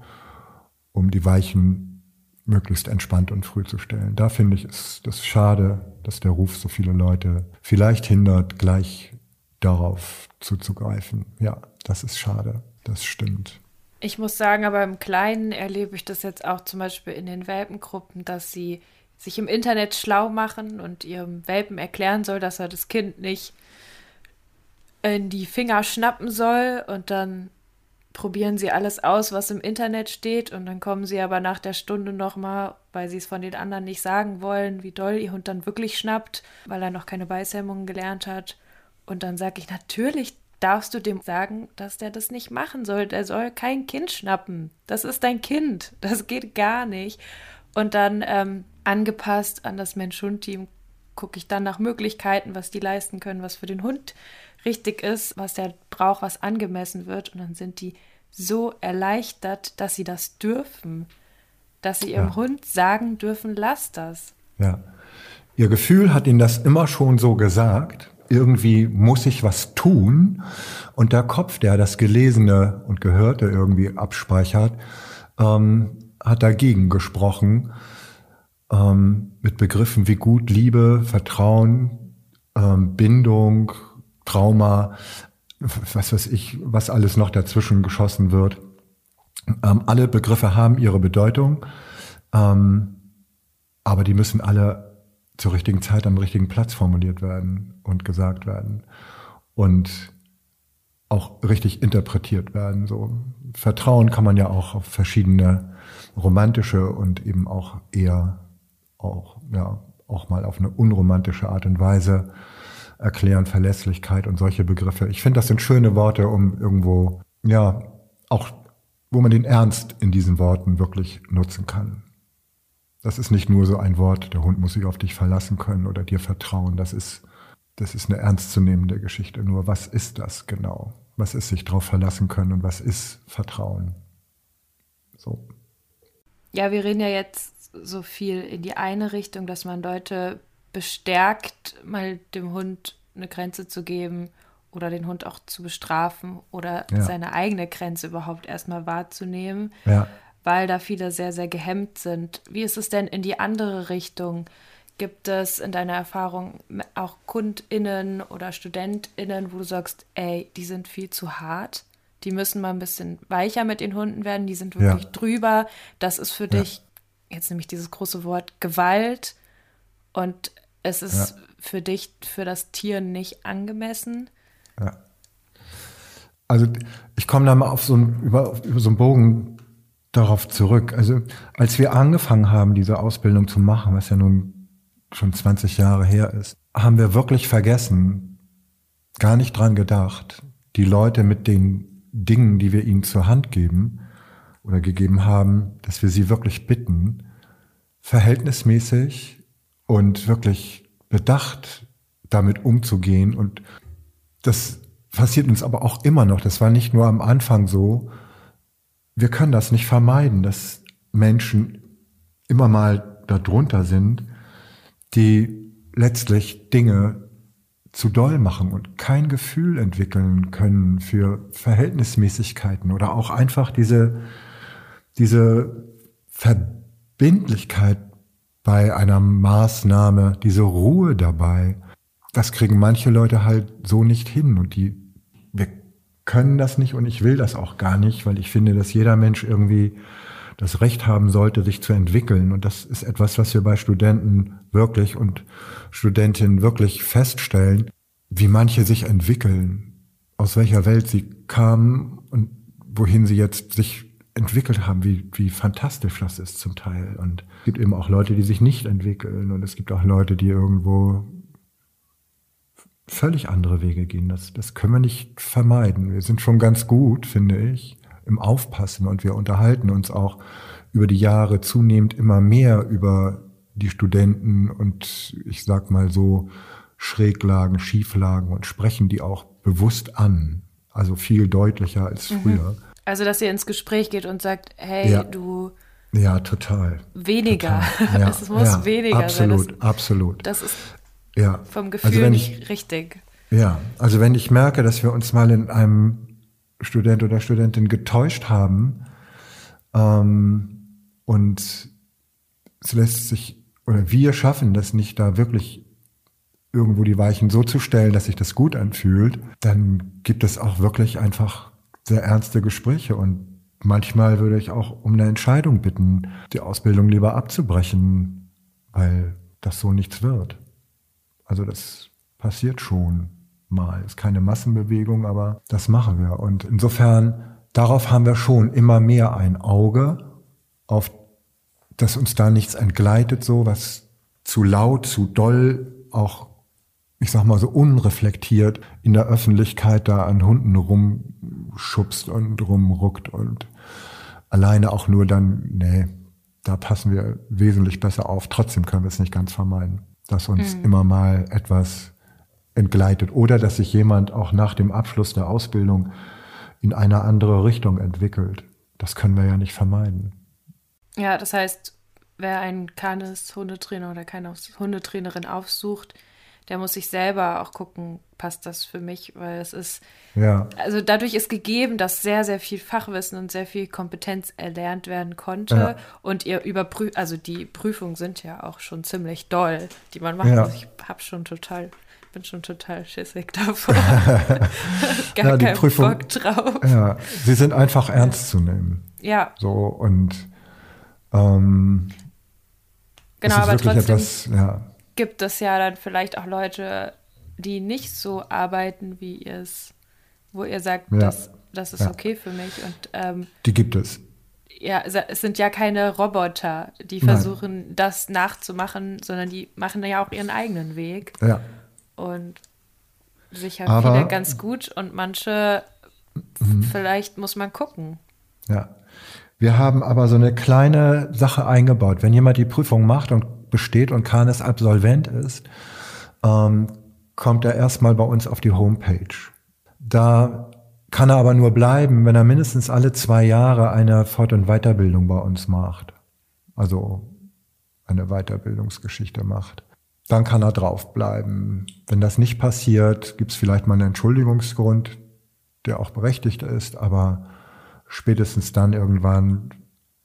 um die Weichen möglichst entspannt und früh zu stellen. Da finde ich es das schade, dass der Ruf so viele Leute vielleicht hindert, gleich darauf zuzugreifen. Ja, das ist schade. Das stimmt. Ich muss sagen, aber im Kleinen erlebe ich das jetzt auch zum Beispiel in den Welpengruppen, dass sie sich im Internet schlau machen und ihrem Welpen erklären soll, dass er das Kind nicht in die Finger schnappen soll und dann probieren sie alles aus, was im Internet steht und dann kommen sie aber nach der Stunde nochmal, weil sie es von den anderen nicht sagen wollen, wie doll ihr Hund dann wirklich schnappt, weil er noch keine Beißhemmungen gelernt hat. Und dann sage ich, natürlich darfst du dem sagen, dass der das nicht machen soll. Der soll kein Kind schnappen. Das ist dein Kind. Das geht gar nicht. Und dann ähm, angepasst an das Mensch-Hund-Team gucke ich dann nach Möglichkeiten, was die leisten können, was für den Hund richtig ist, was der braucht, was angemessen wird. Und dann sind die so erleichtert, dass sie das dürfen. Dass sie ihrem ja. Hund sagen dürfen, lass das. Ja. Ihr Gefühl hat ihnen das immer schon so gesagt. Irgendwie muss ich was tun. Und der Kopf, der das Gelesene und Gehörte irgendwie abspeichert, ähm, hat dagegen gesprochen ähm, mit Begriffen wie Gut, Liebe, Vertrauen, ähm, Bindung, Trauma, was weiß ich, was alles noch dazwischen geschossen wird. Ähm, alle Begriffe haben ihre Bedeutung, ähm, aber die müssen alle zur richtigen Zeit am richtigen Platz formuliert werden und gesagt werden und auch richtig interpretiert werden. So Vertrauen kann man ja auch auf verschiedene romantische und eben auch eher auch, ja, auch mal auf eine unromantische Art und Weise erklären, Verlässlichkeit und solche Begriffe. Ich finde, das sind schöne Worte, um irgendwo, ja, auch, wo man den Ernst in diesen Worten wirklich nutzen kann. Das ist nicht nur so ein Wort, der Hund muss sich auf dich verlassen können oder dir vertrauen. Das ist, das ist eine ernstzunehmende Geschichte. Nur was ist das genau? Was ist sich darauf verlassen können und was ist Vertrauen? So. Ja, wir reden ja jetzt so viel in die eine Richtung, dass man Leute bestärkt, mal dem Hund eine Grenze zu geben oder den Hund auch zu bestrafen oder ja. seine eigene Grenze überhaupt erstmal wahrzunehmen, ja. weil da viele sehr, sehr gehemmt sind. Wie ist es denn in die andere Richtung? Gibt es in deiner Erfahrung auch KundInnen oder StudentInnen, wo du sagst, ey, die sind viel zu hart? Die müssen mal ein bisschen weicher mit den Hunden werden, die sind wirklich ja. drüber. Das ist für dich jetzt nämlich dieses große Wort Gewalt und es ist ja. für dich, für das Tier nicht angemessen. Ja. Also ich komme da mal auf so einen, über, über so einen Bogen darauf zurück. Also als wir angefangen haben, diese Ausbildung zu machen, was ja nun schon 20 Jahre her ist, haben wir wirklich vergessen, gar nicht dran gedacht, die Leute mit den Dingen, die wir ihnen zur Hand geben, oder gegeben haben, dass wir sie wirklich bitten, verhältnismäßig und wirklich bedacht damit umzugehen. Und das passiert uns aber auch immer noch. Das war nicht nur am Anfang so. Wir können das nicht vermeiden, dass Menschen immer mal darunter sind, die letztlich Dinge zu doll machen und kein Gefühl entwickeln können für Verhältnismäßigkeiten oder auch einfach diese diese Verbindlichkeit bei einer Maßnahme, diese Ruhe dabei, das kriegen manche Leute halt so nicht hin und die, wir können das nicht und ich will das auch gar nicht, weil ich finde, dass jeder Mensch irgendwie das Recht haben sollte, sich zu entwickeln. Und das ist etwas, was wir bei Studenten wirklich und Studentinnen wirklich feststellen, wie manche sich entwickeln, aus welcher Welt sie kamen und wohin sie jetzt sich entwickelt haben, wie, wie fantastisch das ist zum Teil. Und es gibt eben auch Leute, die sich nicht entwickeln und es gibt auch Leute, die irgendwo völlig andere Wege gehen. Das, das können wir nicht vermeiden. Wir sind schon ganz gut, finde ich, im Aufpassen und wir unterhalten uns auch über die Jahre zunehmend immer mehr über die Studenten und ich sag mal so Schräglagen, Schieflagen und sprechen die auch bewusst an. Also viel deutlicher als mhm. Also, dass ihr ins Gespräch geht und sagt, hey, ja. du. Ja, total. Weniger. Total. Ja, es muss ja, weniger absolut, sein. Das, absolut. Das ist ja. vom Gefühl also nicht ich, richtig. Ja, also wenn ich merke, dass wir uns mal in einem Student oder Studentin getäuscht haben ähm, und es lässt sich, oder wir schaffen das nicht, da wirklich irgendwo die Weichen so zu stellen, dass sich das gut anfühlt, dann gibt es auch wirklich einfach sehr ernste Gespräche und manchmal würde ich auch um eine Entscheidung bitten, die Ausbildung lieber abzubrechen, weil das so nichts wird. Also das passiert schon mal. Ist keine Massenbewegung, aber das machen wir. Und insofern, darauf haben wir schon immer mehr ein Auge, auf dass uns da nichts entgleitet, so was zu laut, zu doll, auch, ich sag mal so unreflektiert in der Öffentlichkeit da an Hunden rumschubst und rumruckt und alleine auch nur dann, nee, da passen wir wesentlich besser auf. Trotzdem können wir es nicht ganz vermeiden, dass uns mhm. immer mal etwas entgleitet oder dass sich jemand auch nach dem Abschluss der Ausbildung in eine andere Richtung entwickelt. Das können wir ja nicht vermeiden. Ja, das heißt, wer einen Kanes Hundetrainer oder keine Hundetrainerin aufsucht, der muss sich selber auch gucken, passt das für mich, weil es ist, ja. also dadurch ist gegeben, dass sehr, sehr viel Fachwissen und sehr viel Kompetenz erlernt werden konnte ja. und ihr überprüft, also die Prüfungen sind ja auch schon ziemlich doll, die man macht. Ja. Also ich habe schon total bin schon total schissig davor. Gar ja, die keinen Prüfung, Bock drauf. Ja, sie sind einfach ernst zu nehmen. Ja. So und ähm, genau, aber trotzdem etwas, ja. Gibt es ja dann vielleicht auch Leute, die nicht so arbeiten, wie ihr es, wo ihr sagt, ja. das, das ist ja. okay für mich. Und ähm, die gibt es. Ja, es sind ja keine Roboter, die versuchen, Nein. das nachzumachen, sondern die machen ja auch ihren eigenen Weg. Ja. Und sicher Aber, viele ganz gut und manche mhm. vielleicht muss man gucken. Ja. Wir haben aber so eine kleine Sache eingebaut. Wenn jemand die Prüfung macht und besteht und keines Absolvent ist, ähm, kommt er erstmal bei uns auf die Homepage. Da kann er aber nur bleiben, wenn er mindestens alle zwei Jahre eine Fort- und Weiterbildung bei uns macht. Also eine Weiterbildungsgeschichte macht dann kann er draufbleiben. Wenn das nicht passiert, gibt es vielleicht mal einen Entschuldigungsgrund, der auch berechtigt ist, aber spätestens dann irgendwann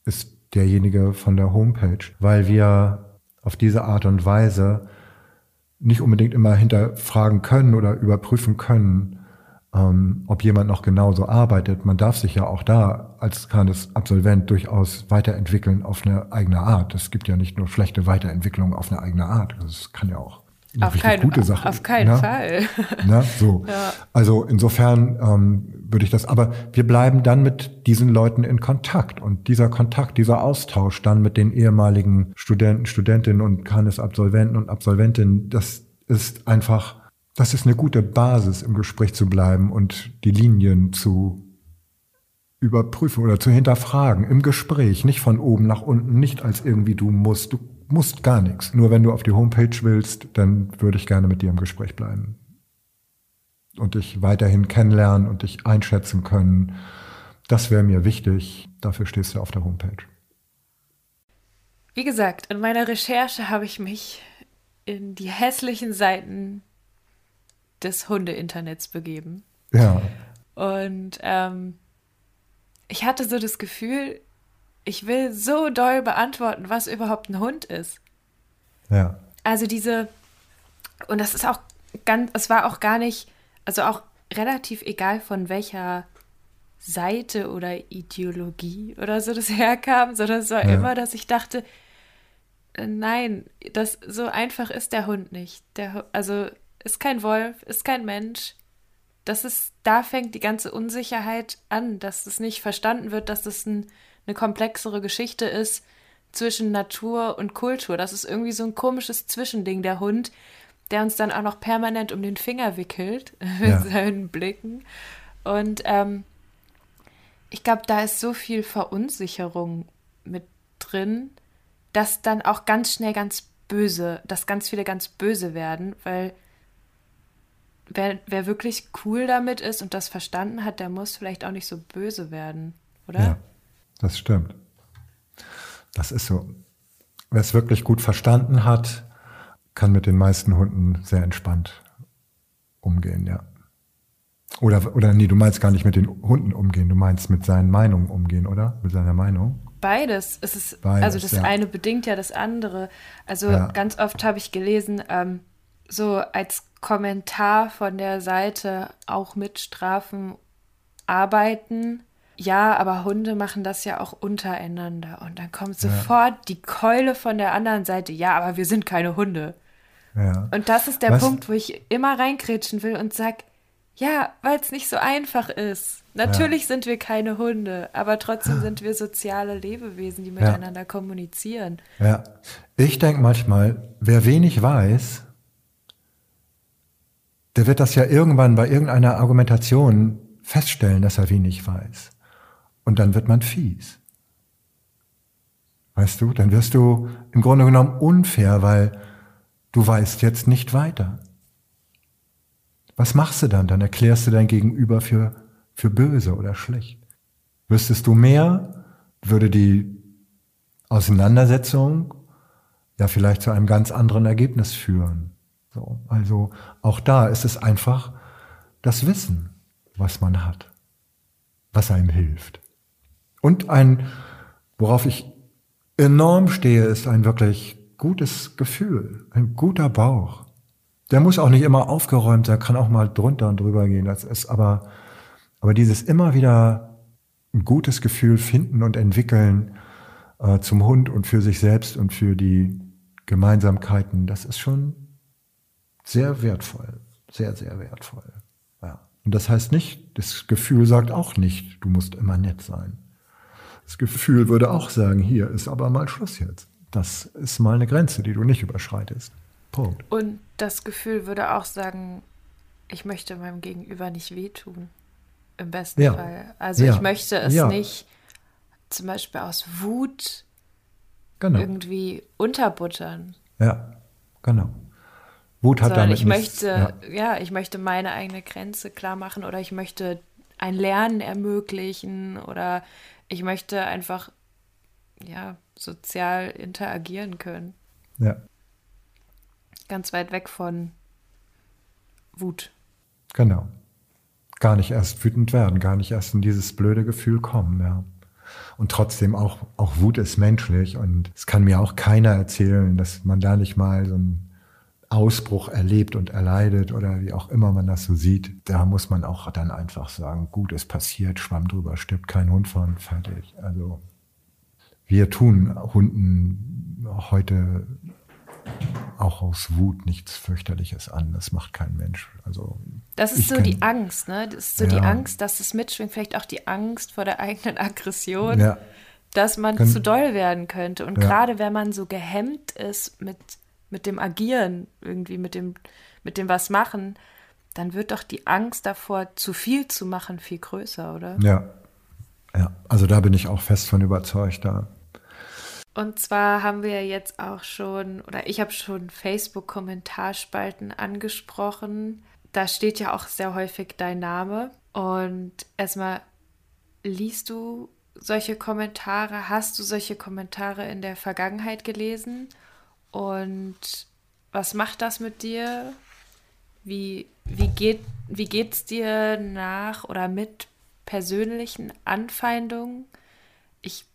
ist derjenige von der Homepage, weil wir auf diese Art und Weise nicht unbedingt immer hinterfragen können oder überprüfen können, ähm, ob jemand noch genauso arbeitet. Man darf sich ja auch da als kleines Absolvent durchaus weiterentwickeln auf eine eigene Art. Es gibt ja nicht nur schlechte Weiterentwicklung auf eine eigene Art. Das kann ja auch eine auf kein, gute Sache. Auf keinen na? Fall. Na, so. Ja. Also insofern ähm, würde ich das, aber wir bleiben dann mit diesen Leuten in Kontakt und dieser Kontakt, dieser Austausch dann mit den ehemaligen Studenten, Studentinnen und Kanes Absolventen und Absolventinnen, das ist einfach das ist eine gute Basis, im Gespräch zu bleiben und die Linien zu überprüfen oder zu hinterfragen im Gespräch, nicht von oben nach unten, nicht als irgendwie du musst, du musst gar nichts. Nur wenn du auf die Homepage willst, dann würde ich gerne mit dir im Gespräch bleiben und dich weiterhin kennenlernen und dich einschätzen können. Das wäre mir wichtig. Dafür stehst du auf der Homepage. Wie gesagt, in meiner Recherche habe ich mich in die hässlichen Seiten des Hunde-Internets begeben. Ja. Und ähm, ich hatte so das Gefühl, ich will so doll beantworten, was überhaupt ein Hund ist. Ja. Also diese, und das ist auch ganz, es war auch gar nicht, also auch relativ egal von welcher Seite oder Ideologie oder so das herkam, sondern es war ja. immer, dass ich dachte, äh, nein, das so einfach ist der Hund nicht. Der, also ist kein Wolf, ist kein Mensch. Das ist, da fängt die ganze Unsicherheit an, dass es nicht verstanden wird, dass es ein, eine komplexere Geschichte ist zwischen Natur und Kultur. Das ist irgendwie so ein komisches Zwischending, der Hund, der uns dann auch noch permanent um den Finger wickelt mit ja. seinen Blicken. Und ähm, ich glaube, da ist so viel Verunsicherung mit drin, dass dann auch ganz schnell ganz böse, dass ganz viele ganz böse werden, weil wer, wer wirklich cool damit ist und das verstanden hat, der muss vielleicht auch nicht so böse werden, oder? Ja, das stimmt. Das ist so. Wer es wirklich gut verstanden hat, kann mit den meisten Hunden sehr entspannt umgehen, ja. Oder, oder nee, du meinst gar nicht mit den Hunden umgehen, du meinst mit seinen Meinungen umgehen, oder? Mit seiner Meinung? Beides. Es ist, Beides, also das ja. eine bedingt ja das andere. Also ja. ganz oft habe ich gelesen, ähm, so als Kommentar von der Seite auch mit Strafen arbeiten. Ja, aber Hunde machen das ja auch untereinander. Und dann kommt sofort ja. die Keule von der anderen Seite. Ja, aber wir sind keine Hunde. Ja. Und das ist der Was? Punkt, wo ich immer reinkrätschen will und sag, ja, weil es nicht so einfach ist. Natürlich ja. sind wir keine Hunde, aber trotzdem sind wir soziale Lebewesen, die miteinander ja. kommunizieren. Ja, ich denke manchmal, wer wenig weiß, der wird das ja irgendwann bei irgendeiner Argumentation feststellen, dass er wenig weiß. Und dann wird man fies. Weißt du, dann wirst du im Grunde genommen unfair, weil du weißt jetzt nicht weiter. Was machst du dann? Dann erklärst du dein Gegenüber für, für böse oder schlecht. Wüsstest du mehr, würde die Auseinandersetzung ja vielleicht zu einem ganz anderen Ergebnis führen. So, also auch da ist es einfach das Wissen, was man hat, was einem hilft. Und ein, worauf ich enorm stehe, ist ein wirklich gutes Gefühl, ein guter Bauch. Der muss auch nicht immer aufgeräumt sein, kann auch mal drunter und drüber gehen. Das ist aber, aber dieses immer wieder ein gutes Gefühl finden und entwickeln äh, zum Hund und für sich selbst und für die Gemeinsamkeiten, das ist schon sehr wertvoll, sehr, sehr wertvoll. Ja. Und das heißt nicht, das Gefühl sagt auch nicht, du musst immer nett sein. Das Gefühl würde auch sagen, hier ist aber mal Schluss jetzt. Das ist mal eine Grenze, die du nicht überschreitest. Punkt. Und das Gefühl würde auch sagen, ich möchte meinem Gegenüber nicht wehtun. Im besten ja. Fall. Also ja. ich möchte es ja. nicht zum Beispiel aus Wut genau. irgendwie unterbuttern. Ja, genau. Wut hat damit ich nichts, möchte, ja. ja, ich möchte meine eigene Grenze klar machen oder ich möchte ein Lernen ermöglichen oder ich möchte einfach ja sozial interagieren können. Ja. Ganz weit weg von Wut. Genau. Gar nicht erst wütend werden, gar nicht erst in dieses blöde Gefühl kommen, ja. Und trotzdem auch, auch Wut ist menschlich und es kann mir auch keiner erzählen, dass man da nicht mal so ein Ausbruch erlebt und erleidet oder wie auch immer man das so sieht, da muss man auch dann einfach sagen, gut, es passiert, schwamm drüber, stirbt kein Hund von, fertig. Also wir tun Hunden heute auch aus Wut nichts fürchterliches an. Das macht kein Mensch. Also das ist so kann, die Angst, ne? Das ist so ja. die Angst, dass es mitschwingt, vielleicht auch die Angst vor der eigenen Aggression, ja. dass man kann, zu doll werden könnte. Und ja. gerade wenn man so gehemmt ist mit mit dem Agieren, irgendwie mit dem, mit dem was machen, dann wird doch die Angst davor, zu viel zu machen, viel größer, oder? Ja. Ja, also da bin ich auch fest von überzeugt, da. Und zwar haben wir jetzt auch schon, oder ich habe schon Facebook-Kommentarspalten angesprochen. Da steht ja auch sehr häufig dein Name. Und erstmal, liest du solche Kommentare? Hast du solche Kommentare in der Vergangenheit gelesen? Und was macht das mit dir? Wie, wie geht wie geht's dir nach oder mit persönlichen Anfeindungen? Ich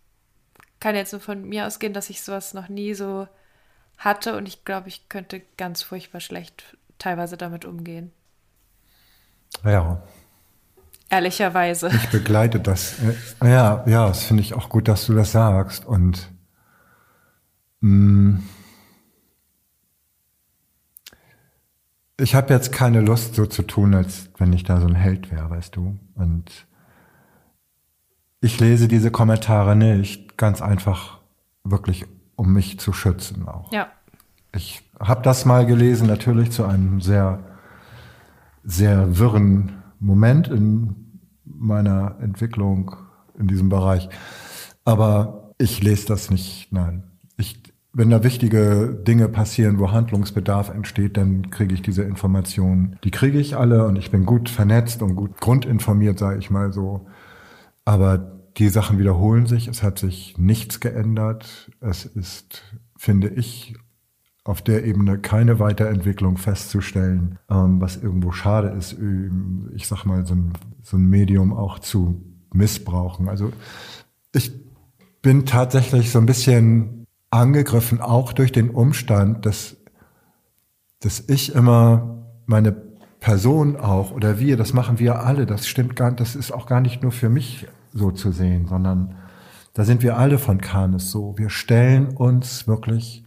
kann jetzt nur von mir ausgehen, dass ich sowas noch nie so hatte und ich glaube, ich könnte ganz furchtbar schlecht teilweise damit umgehen. Ja. Ehrlicherweise. Ich begleite das. Ja, ja, das finde ich auch gut, dass du das sagst. Und mh, ich habe jetzt keine Lust, so zu tun, als wenn ich da so ein Held wäre, weißt du. Und ich lese diese Kommentare nicht, ganz einfach wirklich, um mich zu schützen auch. Ja. Ich habe das mal gelesen, natürlich zu einem sehr, sehr wirren Moment in meiner Entwicklung in diesem Bereich. Aber ich lese das nicht, nein. Wenn da wichtige Dinge passieren, wo Handlungsbedarf entsteht, dann kriege ich diese Informationen. Die kriege ich alle und ich bin gut vernetzt und gut grundinformiert, sage ich mal so. Aber die Sachen wiederholen sich. Es hat sich nichts geändert. Es ist, finde ich, auf der Ebene keine Weiterentwicklung festzustellen, ähm, was irgendwo schade ist, ich sag mal, so ein, so ein Medium auch zu missbrauchen. Also ich bin tatsächlich so ein bisschen angegriffen, auch durch den Umstand, dass, dass ich immer meine Person auch oder wir, das machen wir alle, das stimmt gar das ist auch gar nicht nur für mich so zu sehen, sondern da sind wir alle von Kanes so. Wir stellen uns wirklich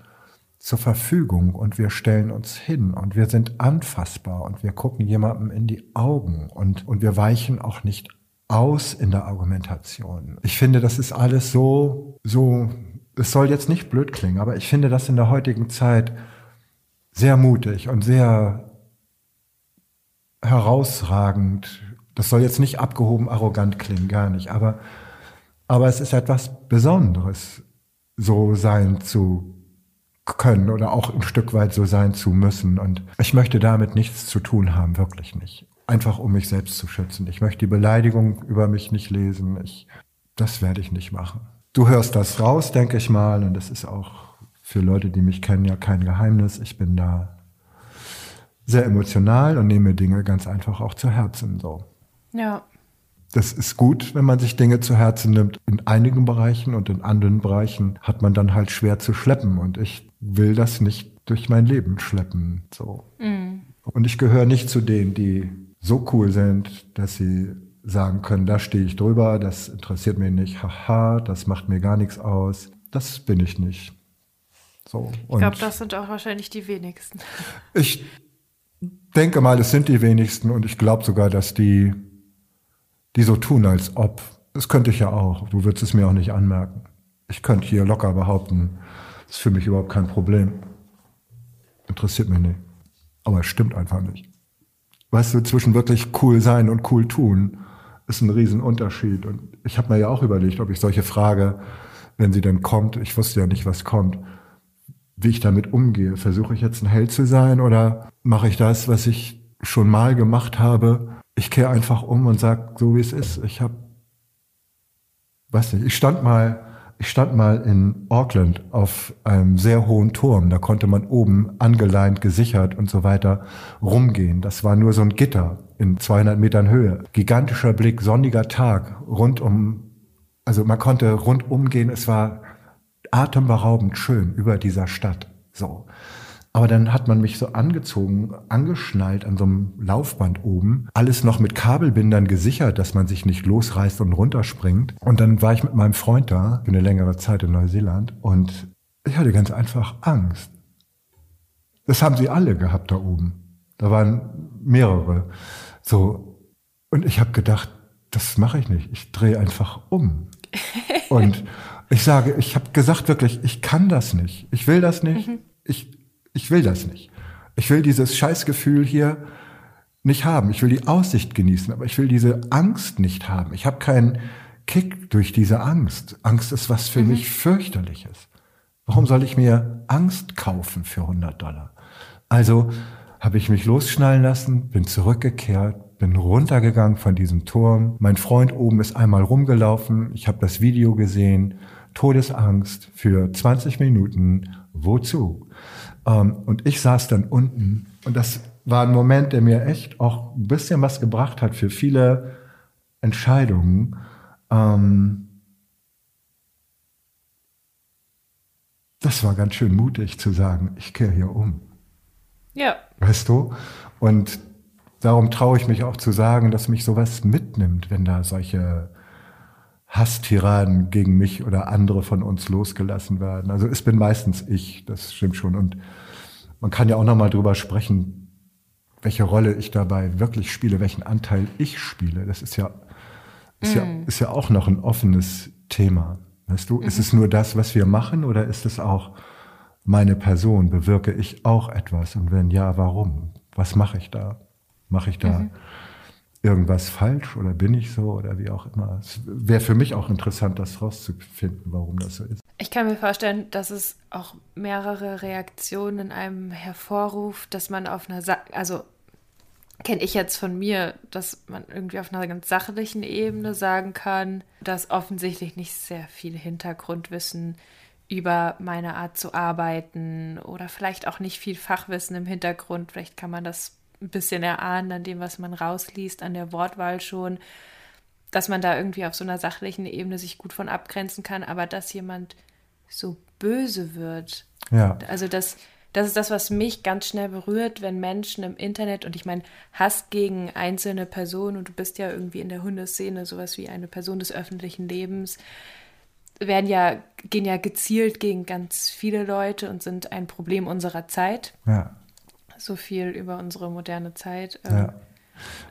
zur Verfügung und wir stellen uns hin und wir sind anfassbar und wir gucken jemandem in die Augen und, und wir weichen auch nicht aus in der Argumentation. Ich finde, das ist alles so, so es soll jetzt nicht blöd klingen, aber ich finde das in der heutigen Zeit sehr mutig und sehr herausragend. Das soll jetzt nicht abgehoben arrogant klingen, gar nicht, aber, aber es ist etwas Besonderes, so sein zu können oder auch ein Stück weit so sein zu müssen. Und ich möchte damit nichts zu tun haben, wirklich nicht. Einfach um mich selbst zu schützen. Ich möchte die Beleidigung über mich nicht lesen. Ich, das werde ich nicht machen. Du hörst das raus, denke ich mal, und das ist auch für Leute, die mich kennen, ja kein Geheimnis. Ich bin da sehr emotional und nehme Dinge ganz einfach auch zu Herzen. So. Ja. Das ist gut, wenn man sich Dinge zu Herzen nimmt. In einigen Bereichen und in anderen Bereichen hat man dann halt schwer zu schleppen. Und ich will das nicht durch mein Leben schleppen. So. Mhm. Und ich gehöre nicht zu denen, die so cool sind, dass sie sagen können, da stehe ich drüber, das interessiert mich nicht, haha, das macht mir gar nichts aus. Das bin ich nicht. So, ich glaube, das sind auch wahrscheinlich die wenigsten. Ich denke mal, es sind die wenigsten und ich glaube sogar, dass die, die so tun, als ob. Das könnte ich ja auch. Du würdest es mir auch nicht anmerken. Ich könnte hier locker behaupten, das ist für mich überhaupt kein Problem. Interessiert mich nicht. Aber es stimmt einfach nicht. Weißt du, zwischen wirklich cool sein und cool tun ist ein Riesenunterschied. Und ich habe mir ja auch überlegt, ob ich solche Frage, wenn sie dann kommt, ich wusste ja nicht, was kommt, wie ich damit umgehe. Versuche ich jetzt ein Held zu sein oder mache ich das, was ich schon mal gemacht habe? Ich kehre einfach um und sage, so wie es ist. Ich habe, weiß nicht, ich stand mal ich stand mal in Auckland auf einem sehr hohen Turm. Da konnte man oben angeleint, gesichert und so weiter rumgehen. Das war nur so ein Gitter in 200 Metern Höhe. Gigantischer Blick, sonniger Tag, rund um, also man konnte rundum gehen. Es war atemberaubend schön über dieser Stadt. So. Aber dann hat man mich so angezogen, angeschnallt an so einem Laufband oben, alles noch mit Kabelbindern gesichert, dass man sich nicht losreißt und runterspringt. Und dann war ich mit meinem Freund da für eine längere Zeit in Neuseeland und ich hatte ganz einfach Angst. Das haben sie alle gehabt da oben. Da waren mehrere. So. Und ich habe gedacht, das mache ich nicht. Ich drehe einfach um. Und ich sage, ich habe gesagt wirklich, ich kann das nicht. Ich will das nicht. Mhm. Ich ich will das nicht. Ich will dieses Scheißgefühl hier nicht haben. Ich will die Aussicht genießen, aber ich will diese Angst nicht haben. Ich habe keinen Kick durch diese Angst. Angst ist was für mhm. mich fürchterliches. Warum soll ich mir Angst kaufen für 100 Dollar? Also habe ich mich losschnallen lassen, bin zurückgekehrt, bin runtergegangen von diesem Turm. Mein Freund oben ist einmal rumgelaufen. Ich habe das Video gesehen. Todesangst für 20 Minuten. Wozu? Ähm, und ich saß dann unten und das war ein Moment, der mir echt auch ein bisschen was gebracht hat für viele Entscheidungen. Ähm, das war ganz schön mutig zu sagen, ich kehre hier um. Ja. Weißt du? Und darum traue ich mich auch zu sagen, dass mich sowas mitnimmt, wenn da solche Hasstiraden gegen mich oder andere von uns losgelassen werden. Also es bin meistens ich, das stimmt schon. Und man kann ja auch nochmal drüber sprechen, welche Rolle ich dabei wirklich spiele, welchen Anteil ich spiele. Das ist ja, ist, mm. ja, ist ja auch noch ein offenes Thema. Weißt du, mhm. ist es nur das, was wir machen oder ist es auch meine Person? Bewirke ich auch etwas? Und wenn ja, warum? Was mache ich da? Mache ich da mhm irgendwas falsch oder bin ich so oder wie auch immer. Es wäre für mich auch interessant, das rauszufinden, warum das so ist. Ich kann mir vorstellen, dass es auch mehrere Reaktionen in einem hervorruft, dass man auf einer, Sa also kenne ich jetzt von mir, dass man irgendwie auf einer ganz sachlichen Ebene sagen kann, dass offensichtlich nicht sehr viel Hintergrundwissen über meine Art zu arbeiten oder vielleicht auch nicht viel Fachwissen im Hintergrund. Vielleicht kann man das ein bisschen erahnen an dem, was man rausliest, an der Wortwahl schon, dass man da irgendwie auf so einer sachlichen Ebene sich gut von abgrenzen kann, aber dass jemand so böse wird. Ja. Also das, das ist das, was mich ganz schnell berührt, wenn Menschen im Internet, und ich meine, Hass gegen einzelne Personen, und du bist ja irgendwie in der Hundeszene sowas wie eine Person des öffentlichen Lebens, werden ja, gehen ja gezielt gegen ganz viele Leute und sind ein Problem unserer Zeit. Ja. So viel über unsere moderne Zeit. Ja. Ähm,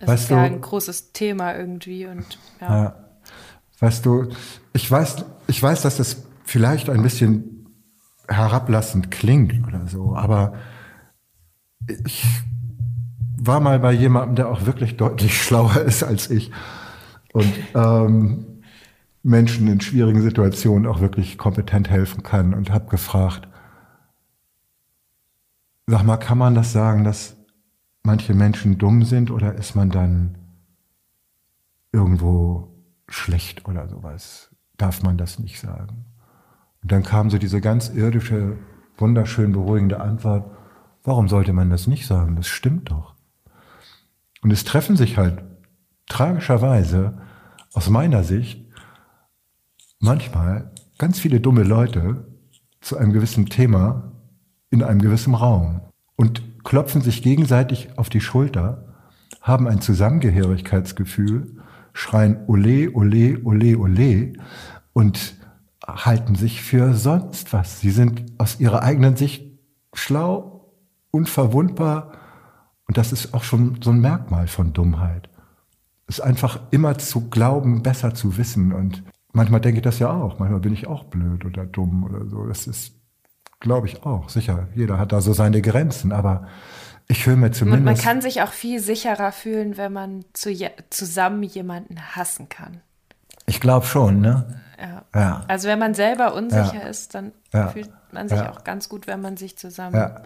das weißt ist ja ein großes Thema irgendwie und ja. ja. Weißt du, ich weiß, ich weiß, dass das vielleicht ein bisschen herablassend klingt oder so, aber ich war mal bei jemandem, der auch wirklich deutlich schlauer ist als ich und ähm, Menschen in schwierigen Situationen auch wirklich kompetent helfen kann und habe gefragt, sag mal, kann man das sagen, dass manche Menschen dumm sind oder ist man dann irgendwo schlecht oder sowas? Darf man das nicht sagen? Und dann kam so diese ganz irdische, wunderschön beruhigende Antwort, warum sollte man das nicht sagen? Das stimmt doch. Und es treffen sich halt tragischerweise aus meiner Sicht manchmal ganz viele dumme Leute zu einem gewissen Thema in einem gewissen Raum und klopfen sich gegenseitig auf die Schulter, haben ein Zusammengehörigkeitsgefühl, schreien Ole, Ole, Ole, Ole und halten sich für sonst was. Sie sind aus ihrer eigenen Sicht schlau, unverwundbar und das ist auch schon so ein Merkmal von Dummheit. Es ist einfach immer zu glauben, besser zu wissen und manchmal denke ich das ja auch. Manchmal bin ich auch blöd oder dumm oder so. Das ist, glaube ich, auch. Sicher, jeder hat da so seine Grenzen, aber ich höre mir zumindest. Man, man kann sich auch viel sicherer fühlen, wenn man zu je, zusammen jemanden hassen kann. Ich glaube schon, ne? Ja. ja. Also wenn man selber unsicher ja. ist, dann ja. fühlt man sich auch ganz gut, wenn man sich zusammen ja.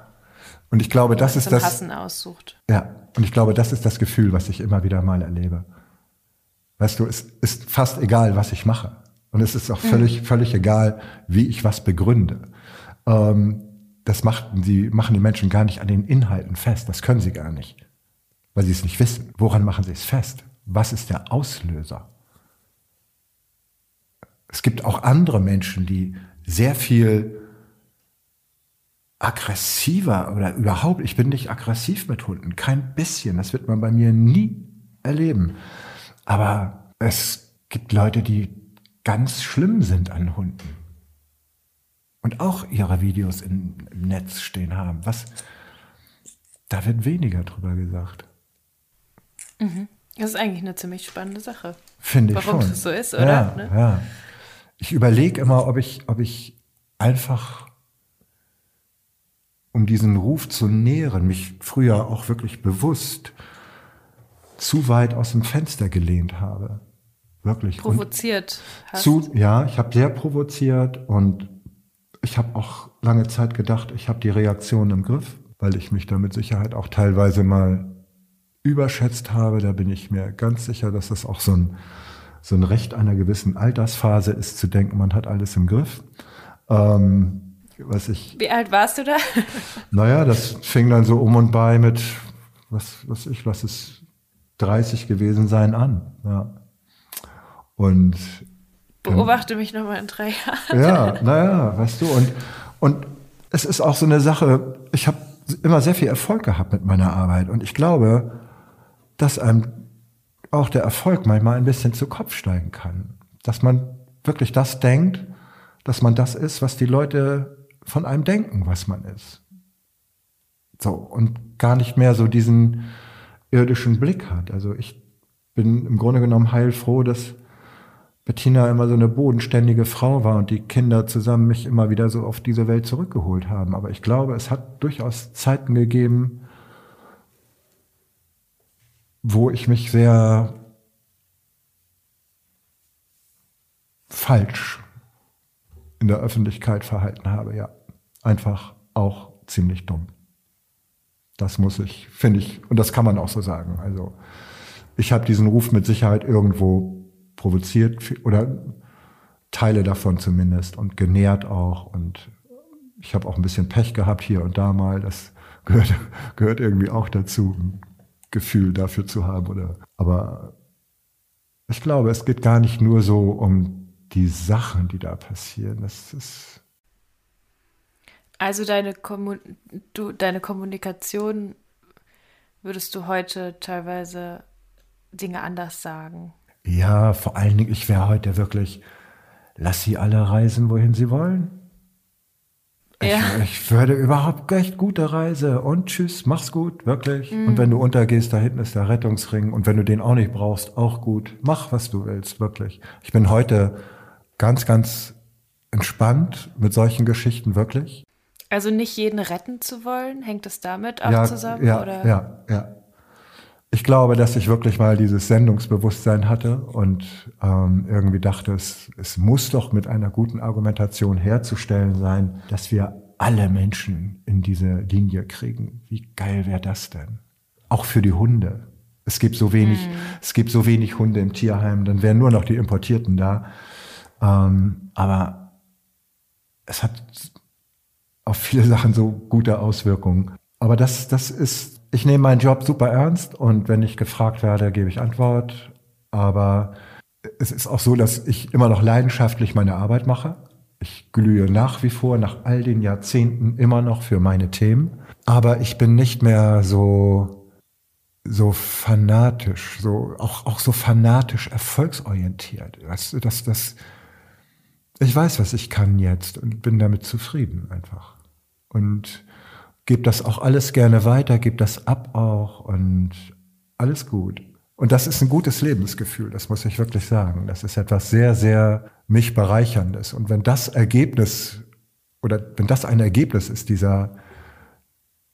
Und ich glaube, das ist das Hassen aussucht. Ja, und ich glaube, das ist das Gefühl, was ich immer wieder mal erlebe. Weißt du, es ist fast egal, was ich mache. Und es ist auch völlig, mhm. völlig egal, wie ich was begründe. Ähm, das machten die, machen die Menschen gar nicht an den Inhalten fest. Das können sie gar nicht, weil sie es nicht wissen. Woran machen sie es fest? Was ist der Auslöser? Es gibt auch andere Menschen, die sehr viel aggressiver oder überhaupt, ich bin nicht aggressiv mit Hunden, kein bisschen. Das wird man bei mir nie erleben. Aber es gibt Leute, die ganz schlimm sind an Hunden. Und auch ihre Videos im, im Netz stehen haben. Was, da wird weniger drüber gesagt. Mhm. Das ist eigentlich eine ziemlich spannende Sache. Finde ich Warum schon. das so ist, oder? Ja, ne? ja. Ich überlege immer, ob ich, ob ich einfach, um diesen Ruf zu nähren, mich früher auch wirklich bewusst zu weit aus dem Fenster gelehnt habe. Wirklich. Provoziert. Zu, ja, ich habe sehr provoziert und ich habe auch lange Zeit gedacht, ich habe die Reaktion im Griff, weil ich mich da mit Sicherheit auch teilweise mal überschätzt habe. Da bin ich mir ganz sicher, dass das auch so ein, so ein Recht einer gewissen Altersphase ist, zu denken, man hat alles im Griff. Ähm, was ich, Wie alt warst du da? naja, das fing dann so um und bei mit, was, was ich, was ist 30 gewesen sein an. Ja. Und beobachte mich nochmal in drei Jahren. Ja, naja, weißt du, und, und es ist auch so eine Sache, ich habe immer sehr viel Erfolg gehabt mit meiner Arbeit und ich glaube, dass einem auch der Erfolg manchmal ein bisschen zu Kopf steigen kann. Dass man wirklich das denkt, dass man das ist, was die Leute von einem denken, was man ist. So, und gar nicht mehr so diesen irdischen Blick hat. Also ich bin im Grunde genommen heilfroh, dass Bettina immer so eine bodenständige Frau war und die Kinder zusammen mich immer wieder so auf diese Welt zurückgeholt haben. Aber ich glaube, es hat durchaus Zeiten gegeben, wo ich mich sehr falsch in der Öffentlichkeit verhalten habe, ja. Einfach auch ziemlich dumm. Das muss ich, finde ich, und das kann man auch so sagen. Also ich habe diesen Ruf mit Sicherheit irgendwo provoziert oder Teile davon zumindest und genährt auch. Und ich habe auch ein bisschen Pech gehabt hier und da mal. Das gehört, gehört irgendwie auch dazu, ein Gefühl dafür zu haben. Oder, aber ich glaube, es geht gar nicht nur so um die Sachen, die da passieren. Das ist also deine, Kommun du, deine Kommunikation würdest du heute teilweise Dinge anders sagen? Ja, vor allen Dingen, ich wäre heute wirklich, lass sie alle reisen, wohin sie wollen. Ja. Ich, ich würde überhaupt echt gute Reise und tschüss, mach's gut, wirklich. Mhm. Und wenn du untergehst, da hinten ist der Rettungsring und wenn du den auch nicht brauchst, auch gut. Mach, was du willst, wirklich. Ich bin heute ganz, ganz entspannt mit solchen Geschichten, wirklich. Also nicht jeden retten zu wollen, hängt es damit auch ja, zusammen? Ja, oder? ja, ja. Ich glaube, dass ich wirklich mal dieses Sendungsbewusstsein hatte und ähm, irgendwie dachte, es, es muss doch mit einer guten Argumentation herzustellen sein, dass wir alle Menschen in diese Linie kriegen. Wie geil wäre das denn? Auch für die Hunde. Es gibt so wenig, hm. es gibt so wenig Hunde im Tierheim, dann wären nur noch die Importierten da. Ähm, aber es hat auf viele Sachen so gute Auswirkungen. Aber das, das ist ich nehme meinen Job super ernst und wenn ich gefragt werde, gebe ich Antwort. Aber es ist auch so, dass ich immer noch leidenschaftlich meine Arbeit mache. Ich glühe nach wie vor, nach all den Jahrzehnten immer noch für meine Themen. Aber ich bin nicht mehr so, so fanatisch, so, auch, auch so fanatisch erfolgsorientiert. Weißt du, dass das, ich weiß, was ich kann jetzt und bin damit zufrieden einfach. Und gebe das auch alles gerne weiter, gebe das ab auch und alles gut. Und das ist ein gutes Lebensgefühl, das muss ich wirklich sagen. Das ist etwas sehr, sehr mich bereicherndes. Und wenn das Ergebnis oder wenn das ein Ergebnis ist, dieser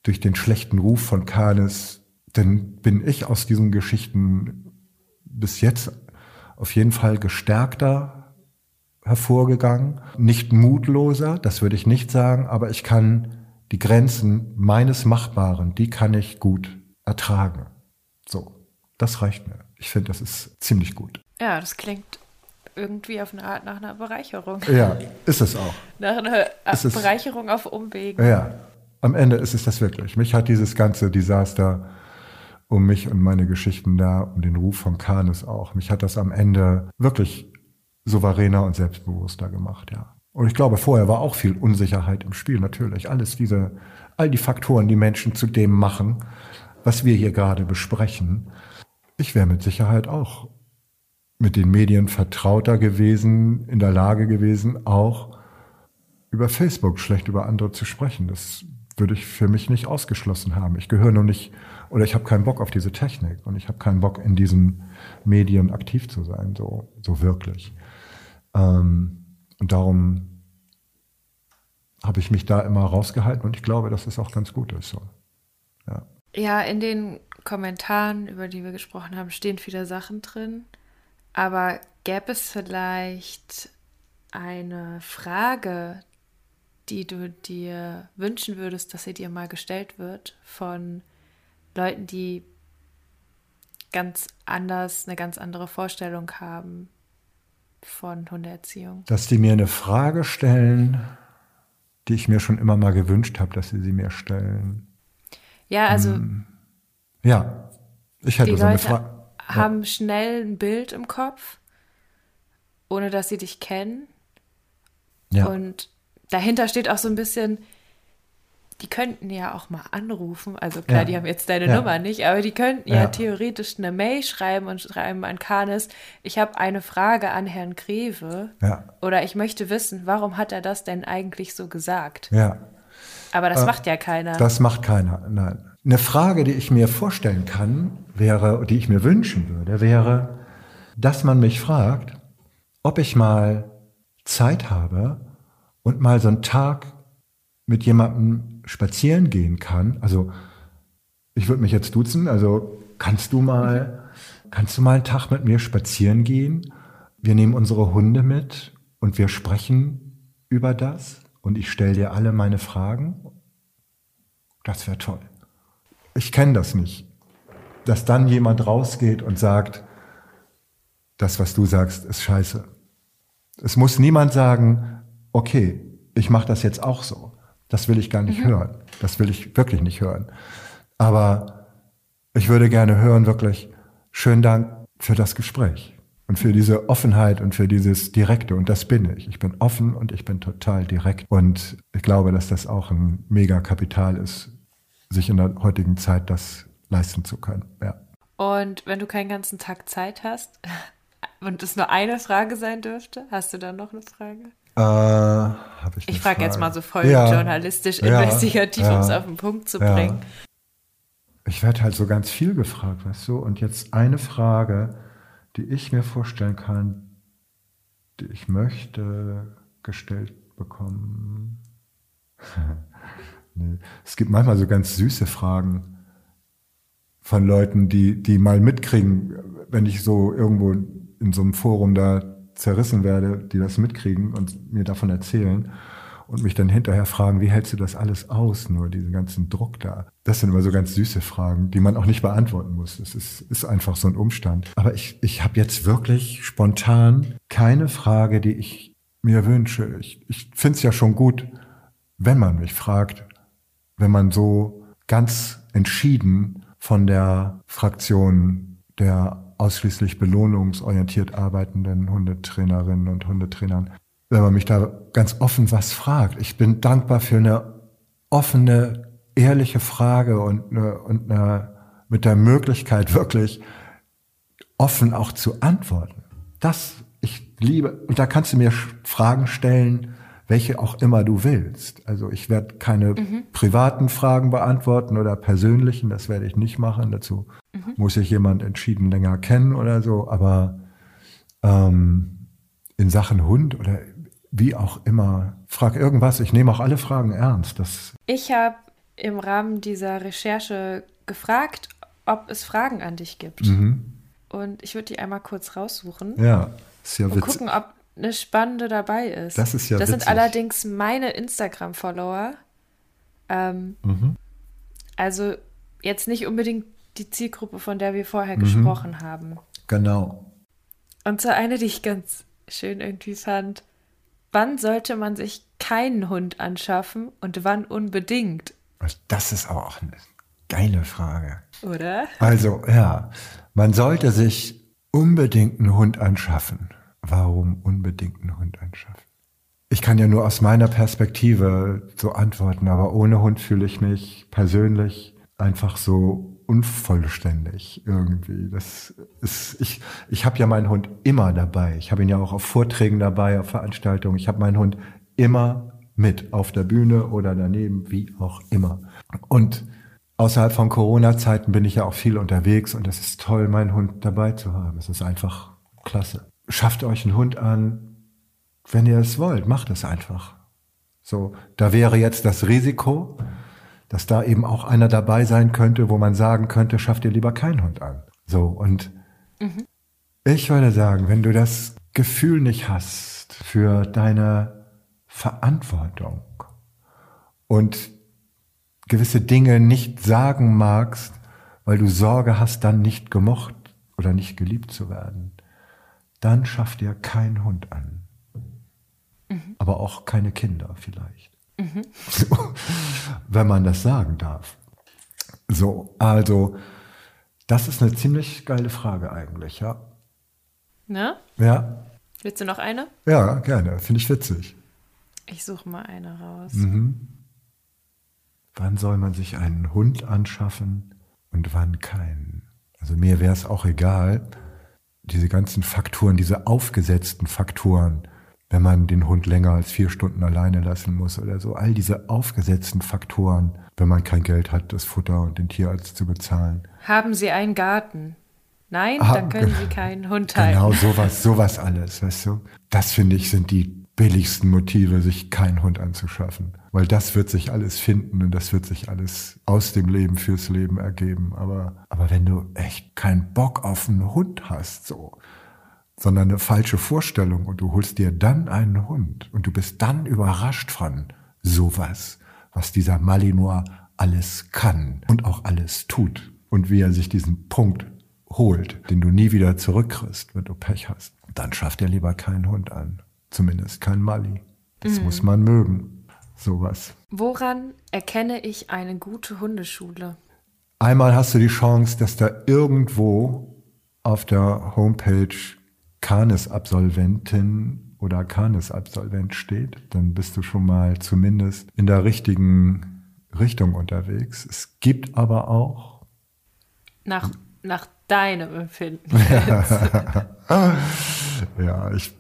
durch den schlechten Ruf von Kahnes, dann bin ich aus diesen Geschichten bis jetzt auf jeden Fall gestärkter hervorgegangen, nicht mutloser, das würde ich nicht sagen, aber ich kann die Grenzen meines Machbaren, die kann ich gut ertragen. So, das reicht mir. Ich finde, das ist ziemlich gut. Ja, das klingt irgendwie auf eine Art nach einer Bereicherung. Ja, ist es auch. Nach einer Bereicherung auf Umwegen. Ja, am Ende ist es das wirklich. Mich hat dieses ganze Desaster um mich und meine Geschichten da, um den Ruf von Kanes auch, mich hat das am Ende wirklich souveräner und selbstbewusster gemacht, ja. Und ich glaube, vorher war auch viel Unsicherheit im Spiel, natürlich. Alles diese, all die Faktoren, die Menschen zu dem machen, was wir hier gerade besprechen. Ich wäre mit Sicherheit auch mit den Medien vertrauter gewesen, in der Lage gewesen, auch über Facebook schlecht über andere zu sprechen. Das würde ich für mich nicht ausgeschlossen haben. Ich gehöre nur nicht, oder ich habe keinen Bock auf diese Technik und ich habe keinen Bock in diesen Medien aktiv zu sein, so, so wirklich. Ähm, und darum habe ich mich da immer rausgehalten und ich glaube, dass es auch ganz gut ist. So. Ja. ja, in den Kommentaren, über die wir gesprochen haben, stehen viele Sachen drin. Aber gäbe es vielleicht eine Frage, die du dir wünschen würdest, dass sie dir mal gestellt wird von Leuten, die ganz anders, eine ganz andere Vorstellung haben von Hundeerziehung? Dass die mir eine Frage stellen, die ich mir schon immer mal gewünscht habe, dass sie sie mir stellen. Ja, also. Hm. Ja, ich hätte die so eine Frage. haben ja. schnell ein Bild im Kopf, ohne dass sie dich kennen. Ja. Und dahinter steht auch so ein bisschen, die könnten ja auch mal anrufen. Also klar, ja. die haben jetzt deine ja. Nummer nicht, aber die könnten ja. ja. theoretisch eine Mail schreiben und schreiben an Kanes, ich habe eine Frage an Herrn Greve. Oder ich möchte wissen, warum hat er das denn eigentlich so gesagt? Ja. Aber das äh, macht ja keiner. Das macht keiner, nein. Eine Frage, die ich mir vorstellen kann, wäre, die ich mir wünschen würde, wäre, dass man mich fragt, ob ich mal Zeit habe und mal so einen Tag mit jemandem spazieren gehen kann, also ich würde mich jetzt duzen, also kannst du mal, kannst du mal einen Tag mit mir spazieren gehen? Wir nehmen unsere Hunde mit und wir sprechen über das und ich stelle dir alle meine Fragen, das wäre toll. Ich kenne das nicht. Dass dann jemand rausgeht und sagt, das, was du sagst, ist scheiße. Es muss niemand sagen, okay, ich mache das jetzt auch so. Das will ich gar nicht mhm. hören. Das will ich wirklich nicht hören. Aber ich würde gerne hören, wirklich, schönen Dank für das Gespräch und für diese Offenheit und für dieses Direkte. Und das bin ich. Ich bin offen und ich bin total direkt. Und ich glaube, dass das auch ein mega Kapital ist, sich in der heutigen Zeit das leisten zu können. Ja. Und wenn du keinen ganzen Tag Zeit hast und es nur eine Frage sein dürfte, hast du dann noch eine Frage? Äh, ich ich frage jetzt mal so voll ja, journalistisch, investigativ, ja, um es auf den Punkt zu bringen. Ich werde halt so ganz viel gefragt, weißt du? Und jetzt eine Frage, die ich mir vorstellen kann, die ich möchte gestellt bekommen. nee. Es gibt manchmal so ganz süße Fragen von Leuten, die, die mal mitkriegen, wenn ich so irgendwo in so einem Forum da zerrissen werde, die das mitkriegen und mir davon erzählen und mich dann hinterher fragen, wie hältst du das alles aus, nur diesen ganzen Druck da? Das sind immer so ganz süße Fragen, die man auch nicht beantworten muss. Es ist, ist einfach so ein Umstand. Aber ich, ich habe jetzt wirklich spontan keine Frage, die ich mir wünsche. Ich, ich finde es ja schon gut, wenn man mich fragt, wenn man so ganz entschieden von der Fraktion der ausschließlich belohnungsorientiert arbeitenden Hundetrainerinnen und Hundetrainern wenn man mich da ganz offen was fragt. Ich bin dankbar für eine offene, ehrliche Frage und, eine, und eine, mit der Möglichkeit wirklich offen auch zu antworten. Das, ich liebe, und da kannst du mir Fragen stellen, welche auch immer du willst. Also ich werde keine mhm. privaten Fragen beantworten oder persönlichen, das werde ich nicht machen. Dazu mhm. muss ich jemand entschieden länger kennen oder so. Aber ähm, in Sachen Hund oder wie auch immer. Frag irgendwas, ich nehme auch alle Fragen ernst. Das ich habe im Rahmen dieser Recherche gefragt, ob es Fragen an dich gibt. Mhm. Und ich würde die einmal kurz raussuchen. Ja, ist ja witzig. Und gucken, ob eine spannende dabei ist. Das ist ja Das witzig. sind allerdings meine Instagram-Follower. Ähm, mhm. Also jetzt nicht unbedingt die Zielgruppe, von der wir vorher mhm. gesprochen haben. Genau. Und so eine, die ich ganz schön irgendwie fand. Wann sollte man sich keinen Hund anschaffen und wann unbedingt? Das ist aber auch eine geile Frage. Oder? Also, ja, man sollte sich unbedingt einen Hund anschaffen. Warum unbedingt einen Hund anschaffen? Ich kann ja nur aus meiner Perspektive so antworten, aber ohne Hund fühle ich mich persönlich einfach so unvollständig irgendwie. Das ist, ich, ich habe ja meinen Hund immer dabei. Ich habe ihn ja auch auf Vorträgen dabei, auf Veranstaltungen. Ich habe meinen Hund immer mit auf der Bühne oder daneben, wie auch immer. Und außerhalb von Corona-Zeiten bin ich ja auch viel unterwegs und es ist toll, meinen Hund dabei zu haben. Es ist einfach klasse. Schafft euch einen Hund an, wenn ihr es wollt, macht es einfach. So, da wäre jetzt das Risiko, dass da eben auch einer dabei sein könnte, wo man sagen könnte, schafft ihr lieber keinen Hund an. So, und mhm. ich würde sagen, wenn du das Gefühl nicht hast für deine Verantwortung und gewisse Dinge nicht sagen magst, weil du Sorge hast, dann nicht gemocht oder nicht geliebt zu werden, dann schafft dir kein Hund an. Mhm. Aber auch keine Kinder vielleicht. Mhm. wenn man das sagen darf. So, also, das ist eine ziemlich geile Frage eigentlich, ja. Ne? Ja. Willst du noch eine? Ja, gerne. Finde ich witzig. Ich suche mal eine raus. Mhm. Wann soll man sich einen Hund anschaffen und wann keinen? Also mir wäre es auch egal, diese ganzen Faktoren, diese aufgesetzten Faktoren, wenn man den Hund länger als vier Stunden alleine lassen muss oder so. All diese aufgesetzten Faktoren, wenn man kein Geld hat, das Futter und den Tierarzt zu bezahlen. Haben Sie einen Garten? Nein, ah, dann können Sie keinen Hund halten. Genau, sowas, sowas alles, weißt du. Das finde ich sind die billigsten Motive, sich keinen Hund anzuschaffen. Weil das wird sich alles finden und das wird sich alles aus dem Leben fürs Leben ergeben. Aber, aber wenn du echt keinen Bock auf einen Hund hast, so, sondern eine falsche Vorstellung und du holst dir dann einen Hund und du bist dann überrascht von sowas, was dieser Malinois alles kann und auch alles tut und wie er sich diesen Punkt holt, den du nie wieder zurückkriegst, wenn du Pech hast, dann schafft er lieber keinen Hund an. Zumindest kein Mali. Das mhm. muss man mögen. Sowas. Woran erkenne ich eine gute Hundeschule? Einmal hast du die Chance, dass da irgendwo auf der Homepage Canis-Absolventin oder Canis-Absolvent steht. Dann bist du schon mal zumindest in der richtigen Richtung unterwegs. Es gibt aber auch nach, nach deinem Empfinden. ja, ich,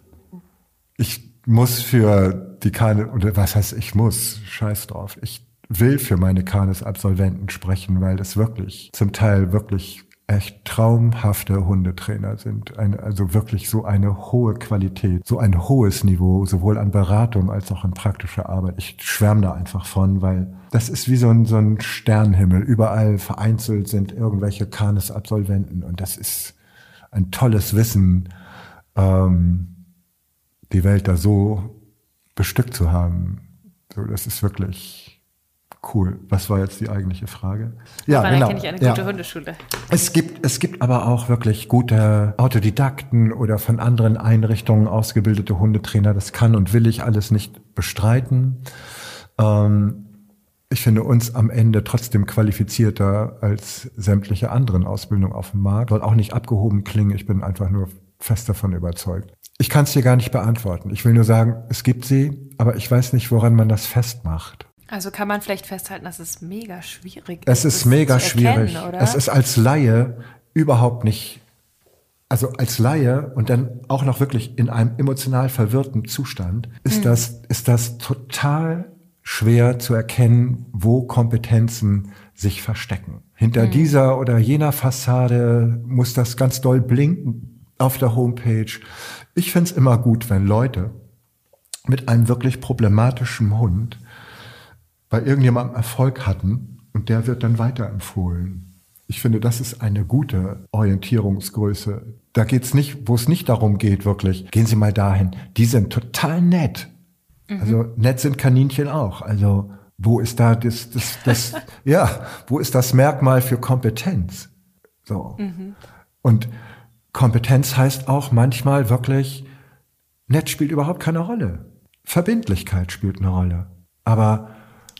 ich muss für die Kane, oder was heißt ich muss, scheiß drauf. Ich will für meine Kanes-Absolventen sprechen, weil das wirklich zum Teil wirklich echt traumhafte Hundetrainer sind. Eine, also wirklich so eine hohe Qualität, so ein hohes Niveau, sowohl an Beratung als auch an praktischer Arbeit. Ich schwärme da einfach von, weil das ist wie so ein, so ein Sternenhimmel. Überall vereinzelt sind irgendwelche Kanes-Absolventen und das ist ein tolles Wissen, ähm, die Welt da so bestückt zu haben. So, das ist wirklich Cool. Was war jetzt die eigentliche Frage? Ja, Wann genau. kenne ich eine gute ja. Hundeschule? Es gibt, es gibt aber auch wirklich gute Autodidakten oder von anderen Einrichtungen ausgebildete Hundetrainer. Das kann und will ich alles nicht bestreiten. Ähm, ich finde uns am Ende trotzdem qualifizierter als sämtliche anderen Ausbildungen auf dem Markt. Soll auch nicht abgehoben klingen. Ich bin einfach nur fest davon überzeugt. Ich kann es dir gar nicht beantworten. Ich will nur sagen, es gibt sie, aber ich weiß nicht, woran man das festmacht. Also kann man vielleicht festhalten, dass es mega schwierig ist. Es ist mega schwierig. Erkennen, es ist als Laie überhaupt nicht, also als Laie und dann auch noch wirklich in einem emotional verwirrten Zustand, ist, hm. das, ist das total schwer zu erkennen, wo Kompetenzen sich verstecken. Hinter hm. dieser oder jener Fassade muss das ganz doll blinken auf der Homepage. Ich finde es immer gut, wenn Leute mit einem wirklich problematischen Hund bei irgendjemandem Erfolg hatten und der wird dann weiterempfohlen. Ich finde, das ist eine gute Orientierungsgröße. Da geht's nicht, wo es nicht darum geht, wirklich, gehen Sie mal dahin. Die sind total nett. Mhm. Also nett sind Kaninchen auch. Also wo ist da das, das, das ja, wo ist das Merkmal für Kompetenz? So. Mhm. Und Kompetenz heißt auch manchmal wirklich, nett spielt überhaupt keine Rolle. Verbindlichkeit spielt eine Rolle. Aber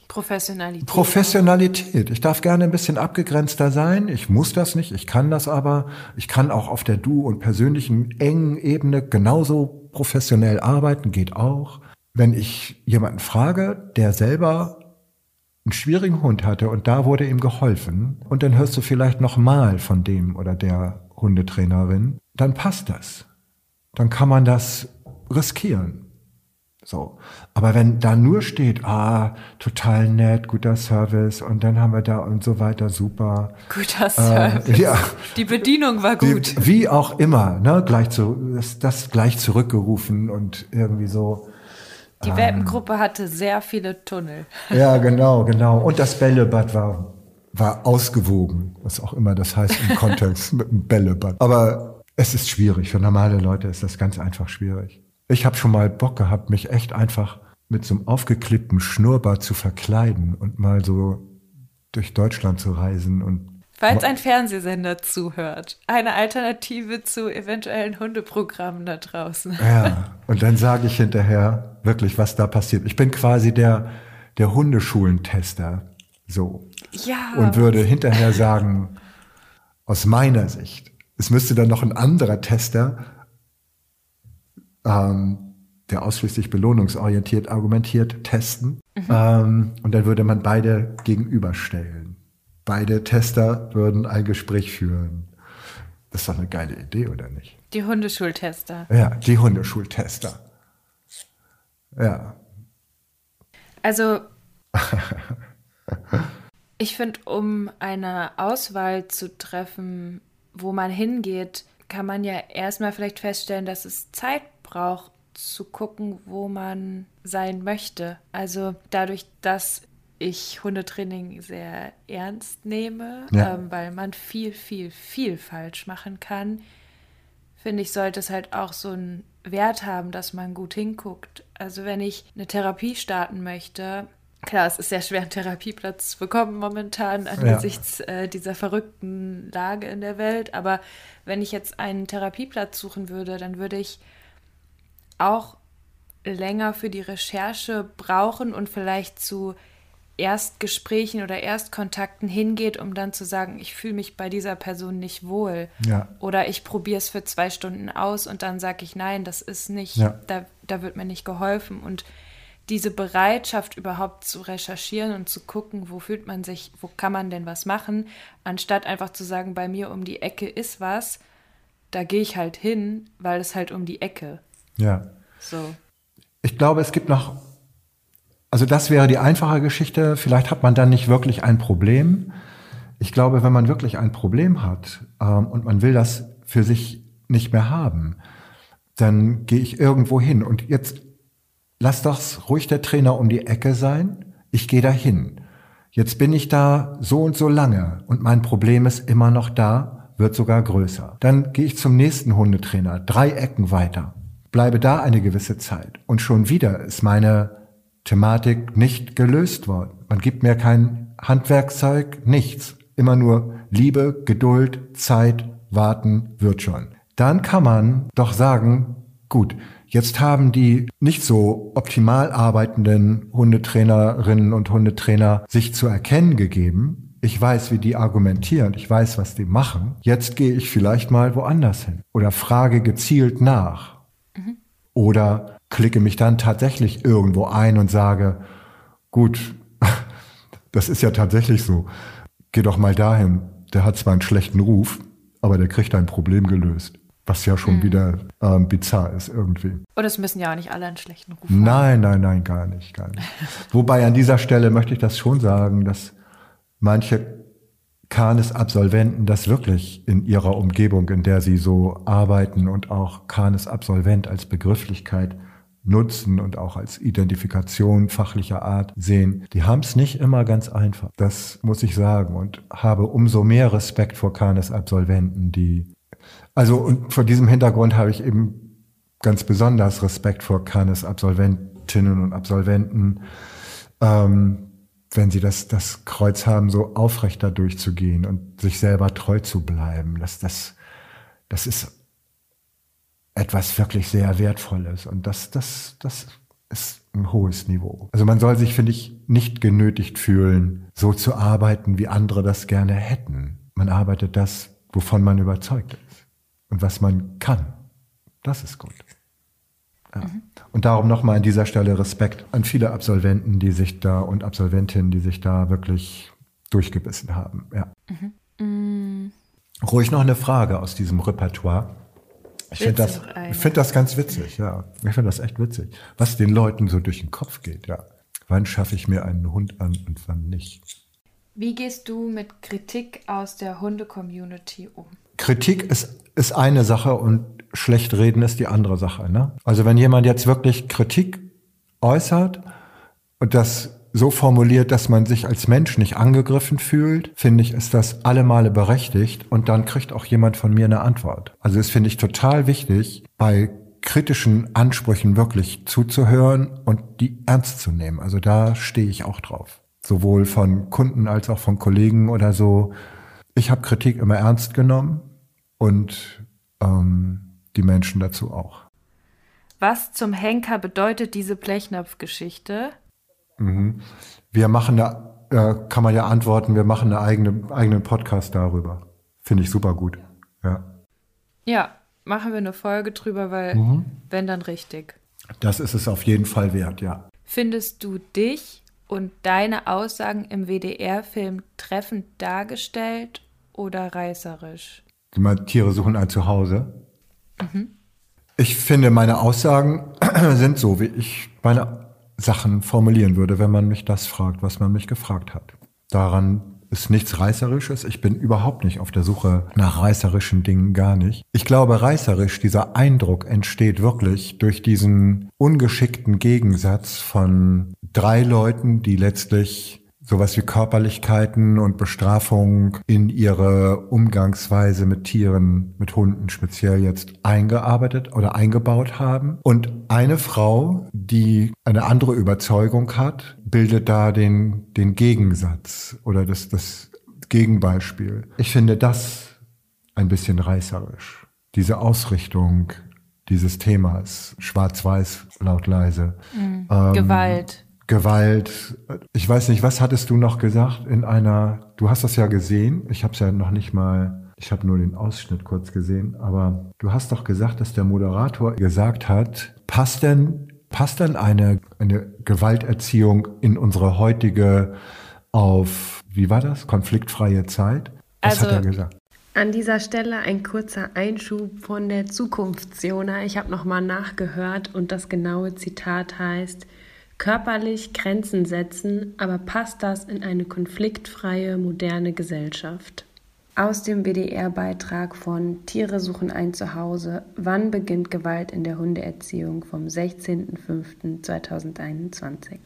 Professionalität. Professionalität. Ich darf gerne ein bisschen abgegrenzter sein. Ich muss das nicht. Ich kann das aber. Ich kann auch auf der Du- und persönlichen engen Ebene genauso professionell arbeiten. Geht auch. Wenn ich jemanden frage, der selber einen schwierigen Hund hatte und da wurde ihm geholfen und dann hörst du vielleicht noch mal von dem oder der Hundetrainerin, dann passt das. Dann kann man das riskieren. So. Aber wenn da nur steht, ah, total nett, guter Service und dann haben wir da und so weiter, super. Guter Service. Äh, ja. Die Bedienung war gut. Wie, wie auch immer, ne, gleich zu, das, das gleich zurückgerufen und irgendwie so. Die ähm, Welpengruppe hatte sehr viele Tunnel. Ja, genau, genau. Und das Bällebad war, war ausgewogen, was auch immer das heißt im Kontext mit dem Bällebad. Aber es ist schwierig. Für normale Leute ist das ganz einfach schwierig. Ich habe schon mal Bock gehabt, mich echt einfach mit so einem aufgeklippten Schnurrbart zu verkleiden und mal so durch Deutschland zu reisen und Falls ein Fernsehsender zuhört, eine Alternative zu eventuellen Hundeprogrammen da draußen. Ja, und dann sage ich hinterher wirklich, was da passiert. Ich bin quasi der, der Hundeschulentester, so. Ja. Und würde hinterher sagen, aus meiner Sicht, es müsste dann noch ein anderer Tester ähm, der ausschließlich belohnungsorientiert argumentiert, testen. Mhm. Ähm, und dann würde man beide gegenüberstellen. Beide Tester würden ein Gespräch führen. Das ist doch eine geile Idee, oder nicht? Die Hundeschultester. Ja, die Hundeschultester. Ja. Also, ich finde, um eine Auswahl zu treffen, wo man hingeht, kann man ja erstmal vielleicht feststellen, dass es Zeit braucht, zu gucken, wo man sein möchte. Also dadurch, dass ich Hundetraining sehr ernst nehme, ja. ähm, weil man viel, viel, viel falsch machen kann, finde ich, sollte es halt auch so einen Wert haben, dass man gut hinguckt. Also wenn ich eine Therapie starten möchte, klar, es ist sehr schwer, einen Therapieplatz zu bekommen momentan angesichts ja. äh, dieser verrückten Lage in der Welt. Aber wenn ich jetzt einen Therapieplatz suchen würde, dann würde ich auch länger für die Recherche brauchen und vielleicht zu Erstgesprächen oder Erstkontakten hingeht, um dann zu sagen, ich fühle mich bei dieser Person nicht wohl. Ja. Oder ich probiere es für zwei Stunden aus und dann sage ich, nein, das ist nicht, ja. da, da wird mir nicht geholfen. Und diese Bereitschaft überhaupt zu recherchieren und zu gucken, wo fühlt man sich, wo kann man denn was machen, anstatt einfach zu sagen, bei mir um die Ecke ist was, da gehe ich halt hin, weil es halt um die Ecke. Ja. So. Ich glaube, es gibt noch also das wäre die einfache Geschichte. Vielleicht hat man dann nicht wirklich ein Problem. Ich glaube, wenn man wirklich ein Problem hat ähm, und man will das für sich nicht mehr haben, dann gehe ich irgendwo hin. Und jetzt lass doch ruhig der Trainer um die Ecke sein. Ich gehe da hin. Jetzt bin ich da so und so lange und mein Problem ist immer noch da, wird sogar größer. Dann gehe ich zum nächsten Hundetrainer, drei Ecken weiter, bleibe da eine gewisse Zeit und schon wieder ist meine Thematik nicht gelöst worden. Man gibt mir kein Handwerkzeug, nichts. Immer nur Liebe, Geduld, Zeit, warten, wird schon. Dann kann man doch sagen, gut, jetzt haben die nicht so optimal arbeitenden Hundetrainerinnen und Hundetrainer sich zu erkennen gegeben. Ich weiß, wie die argumentieren, ich weiß, was die machen. Jetzt gehe ich vielleicht mal woanders hin oder frage gezielt nach. Mhm. Oder klicke mich dann tatsächlich irgendwo ein und sage, gut, das ist ja tatsächlich so. Geh doch mal dahin. Der hat zwar einen schlechten Ruf, aber der kriegt ein Problem gelöst. Was ja schon mhm. wieder ähm, bizarr ist irgendwie. Und es müssen ja auch nicht alle einen schlechten Ruf haben. Nein, nein, nein, gar nicht, gar nicht. Wobei an dieser Stelle möchte ich das schon sagen, dass manche Kanes-Absolventen das wirklich in ihrer Umgebung, in der sie so arbeiten und auch Kanes-Absolvent als Begrifflichkeit nutzen und auch als Identifikation fachlicher Art sehen, die haben es nicht immer ganz einfach. Das muss ich sagen und habe umso mehr Respekt vor Kanes Absolventen, die also und vor diesem Hintergrund habe ich eben ganz besonders Respekt vor Kanes Absolventinnen und Absolventen, ähm, wenn sie das, das Kreuz haben, so aufrechter durchzugehen und sich selber treu zu bleiben. Das, das, das ist etwas wirklich sehr Wertvolles. Und das, das, das ist ein hohes Niveau. Also man soll sich, finde ich, nicht genötigt fühlen, so zu arbeiten, wie andere das gerne hätten. Man arbeitet das, wovon man überzeugt ist und was man kann. Das ist gut. Ja. Mhm. Und darum nochmal an dieser Stelle Respekt an viele Absolventen, die sich da und Absolventinnen, die sich da wirklich durchgebissen haben. Ja. Mhm. Mhm. Ruhig noch eine Frage aus diesem Repertoire. Ich finde das, ich find das ganz witzig, ja. Ich finde das echt witzig. Was den Leuten so durch den Kopf geht, ja. Wann schaffe ich mir einen Hund an und wann nicht? Wie gehst du mit Kritik aus der Hunde-Community um? Kritik ist, ist eine Sache und schlecht reden ist die andere Sache. Ne? Also wenn jemand jetzt wirklich Kritik äußert und das so formuliert, dass man sich als Mensch nicht angegriffen fühlt, finde ich, ist das alle Male berechtigt und dann kriegt auch jemand von mir eine Antwort. Also das finde ich total wichtig, bei kritischen Ansprüchen wirklich zuzuhören und die ernst zu nehmen. Also da stehe ich auch drauf. Sowohl von Kunden als auch von Kollegen oder so. Ich habe Kritik immer ernst genommen und ähm, die Menschen dazu auch. Was zum Henker bedeutet diese Blechnapf-Geschichte? Mhm. Wir machen da, äh, kann man ja antworten, wir machen eine eigene, eigenen Podcast darüber. Finde ich super gut. Ja. Ja, machen wir eine Folge drüber, weil mhm. wenn dann richtig. Das ist es auf jeden Fall wert, ja. Findest du dich und deine Aussagen im WDR-Film treffend dargestellt oder reißerisch? Die Tiere suchen ein Zuhause. Mhm. Ich finde, meine Aussagen sind so, wie ich meine Sachen formulieren würde, wenn man mich das fragt, was man mich gefragt hat. Daran ist nichts Reißerisches. Ich bin überhaupt nicht auf der Suche nach reißerischen Dingen, gar nicht. Ich glaube, reißerisch, dieser Eindruck entsteht wirklich durch diesen ungeschickten Gegensatz von drei Leuten, die letztlich sowas wie Körperlichkeiten und Bestrafung in ihre Umgangsweise mit Tieren, mit Hunden speziell jetzt eingearbeitet oder eingebaut haben. Und eine Frau, die eine andere Überzeugung hat, bildet da den, den Gegensatz oder das, das Gegenbeispiel. Ich finde das ein bisschen reißerisch. Diese Ausrichtung dieses Themas, schwarz-weiß, laut leise. Mhm. Ähm, Gewalt. Gewalt. Ich weiß nicht, was hattest du noch gesagt in einer, du hast das ja gesehen, ich habe es ja noch nicht mal, ich habe nur den Ausschnitt kurz gesehen, aber du hast doch gesagt, dass der Moderator gesagt hat, passt denn, passt denn eine, eine Gewalterziehung in unsere heutige auf, wie war das, konfliktfreie Zeit? Was also, hat er gesagt? An dieser Stelle ein kurzer Einschub von der Zukunftsjona. Ich habe nochmal nachgehört und das genaue Zitat heißt, körperlich Grenzen setzen, aber passt das in eine konfliktfreie, moderne Gesellschaft? Aus dem WDR-Beitrag von Tiere suchen ein Zuhause. Wann beginnt Gewalt in der Hundeerziehung vom 16.05.2021?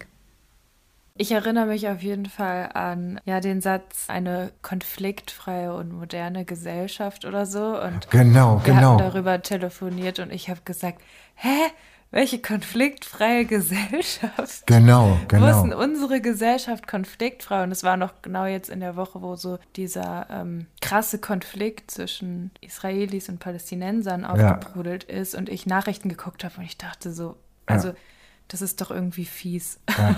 Ich erinnere mich auf jeden Fall an ja den Satz eine konfliktfreie und moderne Gesellschaft oder so und genau wir genau haben darüber telefoniert und ich habe gesagt hä welche konfliktfreie Gesellschaft? Genau, genau. Wo ist denn unsere Gesellschaft konfliktfrei? Und es war noch genau jetzt in der Woche, wo so dieser ähm, krasse Konflikt zwischen Israelis und Palästinensern aufgebrudelt ja. ist und ich Nachrichten geguckt habe und ich dachte so, also ja. das ist doch irgendwie fies. Ja.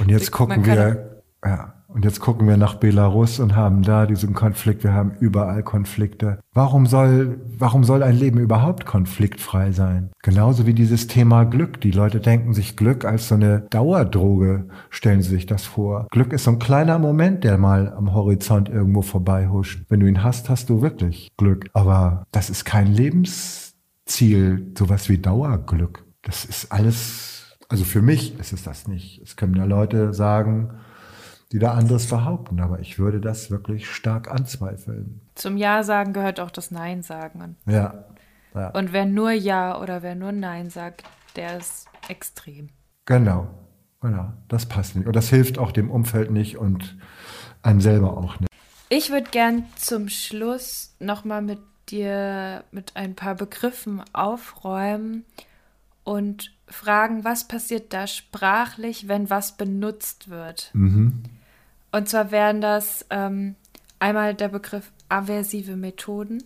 Und jetzt gucken wir ja, und jetzt gucken wir nach Belarus und haben da diesen Konflikt. Wir haben überall Konflikte. Warum soll, warum soll ein Leben überhaupt konfliktfrei sein? Genauso wie dieses Thema Glück. Die Leute denken sich Glück als so eine Dauerdroge, stellen sie sich das vor. Glück ist so ein kleiner Moment, der mal am Horizont irgendwo vorbeihuscht. Wenn du ihn hast, hast du wirklich Glück. Aber das ist kein Lebensziel, sowas wie Dauerglück. Das ist alles, also für mich ist es das nicht. Es können ja Leute sagen, die da anderes behaupten. Aber ich würde das wirklich stark anzweifeln. Zum Ja sagen gehört auch das Nein sagen. Ja. ja. Und wer nur Ja oder wer nur Nein sagt, der ist extrem. Genau. Genau. Das passt nicht. Und das hilft auch dem Umfeld nicht und einem selber auch nicht. Ich würde gern zum Schluss nochmal mit dir mit ein paar Begriffen aufräumen und fragen, was passiert da sprachlich, wenn was benutzt wird. Mhm. Und zwar wären das ähm, einmal der Begriff aversive Methoden,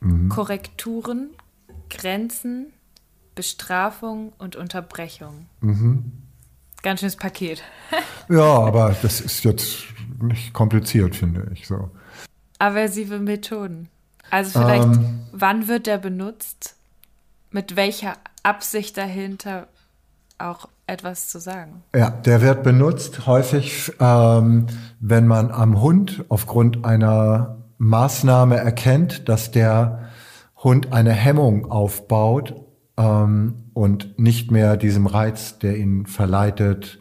mhm. Korrekturen, Grenzen, Bestrafung und Unterbrechung. Mhm. Ganz schönes Paket. ja, aber das ist jetzt nicht kompliziert, finde ich so. Aversive Methoden. Also vielleicht, ähm, wann wird der benutzt? Mit welcher Absicht dahinter? auch etwas zu sagen. Ja, der wird benutzt häufig, ähm, wenn man am Hund aufgrund einer Maßnahme erkennt, dass der Hund eine Hemmung aufbaut ähm, und nicht mehr diesem Reiz, der ihn verleitet,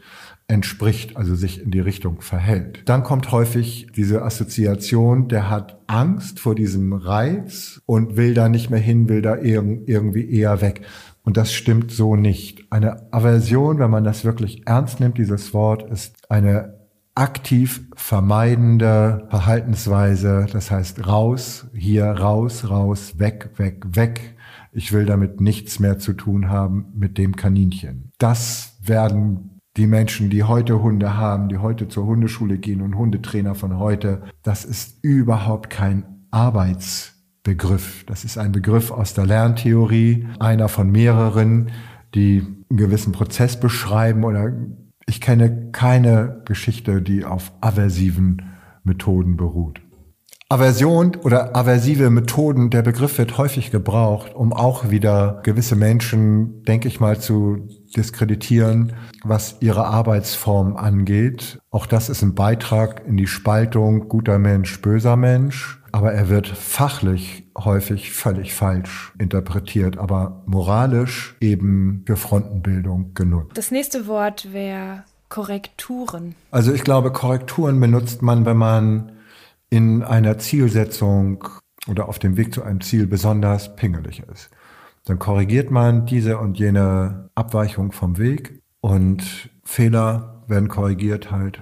entspricht, also sich in die Richtung verhält. Dann kommt häufig diese Assoziation, der hat Angst vor diesem Reiz und will da nicht mehr hin, will da irgendwie eher weg. Und das stimmt so nicht. Eine Aversion, wenn man das wirklich ernst nimmt, dieses Wort, ist eine aktiv vermeidende Verhaltensweise. Das heißt raus, hier raus, raus, weg, weg, weg. Ich will damit nichts mehr zu tun haben mit dem Kaninchen. Das werden die Menschen, die heute Hunde haben, die heute zur Hundeschule gehen und Hundetrainer von heute, das ist überhaupt kein Arbeits Begriff. Das ist ein Begriff aus der Lerntheorie, einer von mehreren, die einen gewissen Prozess beschreiben oder ich kenne keine Geschichte, die auf aversiven Methoden beruht. Aversion oder aversive Methoden, der Begriff wird häufig gebraucht, um auch wieder gewisse Menschen, denke ich mal, zu diskreditieren, was ihre Arbeitsform angeht. Auch das ist ein Beitrag in die Spaltung guter Mensch, böser Mensch aber er wird fachlich häufig völlig falsch interpretiert, aber moralisch eben für Frontenbildung genutzt. Das nächste Wort wäre Korrekturen. Also ich glaube, Korrekturen benutzt man, wenn man in einer Zielsetzung oder auf dem Weg zu einem Ziel besonders pingelig ist. Dann korrigiert man diese und jene Abweichung vom Weg und Fehler werden korrigiert halt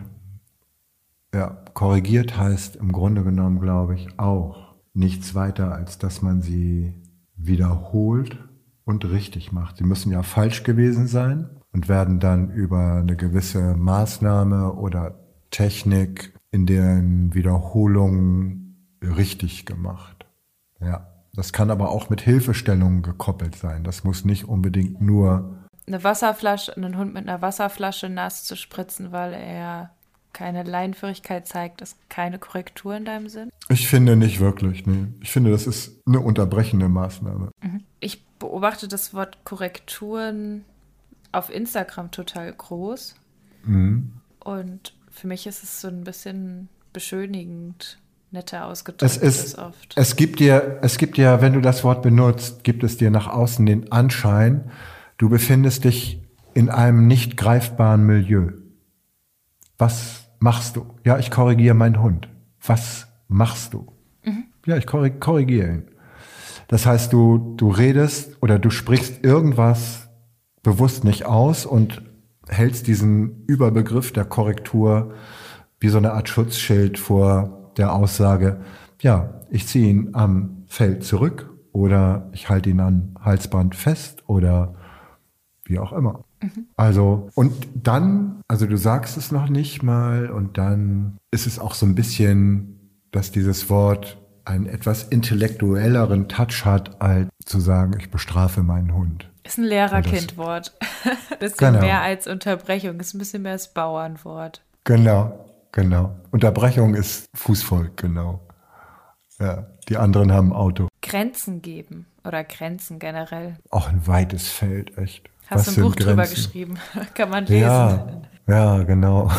Ja, korrigiert heißt im Grunde genommen, glaube ich, auch nichts weiter, als dass man sie wiederholt und richtig macht. Sie müssen ja falsch gewesen sein und werden dann über eine gewisse Maßnahme oder Technik in den Wiederholungen richtig gemacht. Ja, das kann aber auch mit Hilfestellungen gekoppelt sein. Das muss nicht unbedingt nur eine Wasserflasche, einen Hund mit einer Wasserflasche nass zu spritzen, weil er keine Leinführigkeit zeigt, ist keine Korrektur in deinem Sinn? Ich finde nicht wirklich, nee. Ich finde, das ist eine unterbrechende Maßnahme. Mhm. Ich beobachte das Wort Korrekturen auf Instagram total groß. Mhm. Und für mich ist es so ein bisschen beschönigend, netter ausgedrückt. Es ist, oft. es gibt dir, es gibt dir, wenn du das Wort benutzt, gibt es dir nach außen den Anschein, du befindest dich in einem nicht greifbaren Milieu. Was machst du? Ja, ich korrigiere meinen Hund. Was machst du? Mhm. Ja, ich korrigiere ihn. Das heißt, du, du redest oder du sprichst irgendwas bewusst nicht aus und hältst diesen Überbegriff der Korrektur wie so eine Art Schutzschild vor der Aussage, ja, ich ziehe ihn am Feld zurück oder ich halte ihn am Halsband fest oder wie auch immer. Also, und dann, also du sagst es noch nicht mal und dann ist es auch so ein bisschen, dass dieses Wort einen etwas intellektuelleren Touch hat, als zu sagen, ich bestrafe meinen Hund. Ist ein Lehrerkindwort. bisschen genau. mehr als Unterbrechung, ist ein bisschen mehr das Bauernwort. Genau, genau. Unterbrechung ist Fußvolk, genau. Ja, die anderen haben Auto. Grenzen geben oder Grenzen generell. Auch ein weites Feld, echt. Hast du ein Buch Grenzen? drüber geschrieben? Kann man lesen. Ja, ja, genau.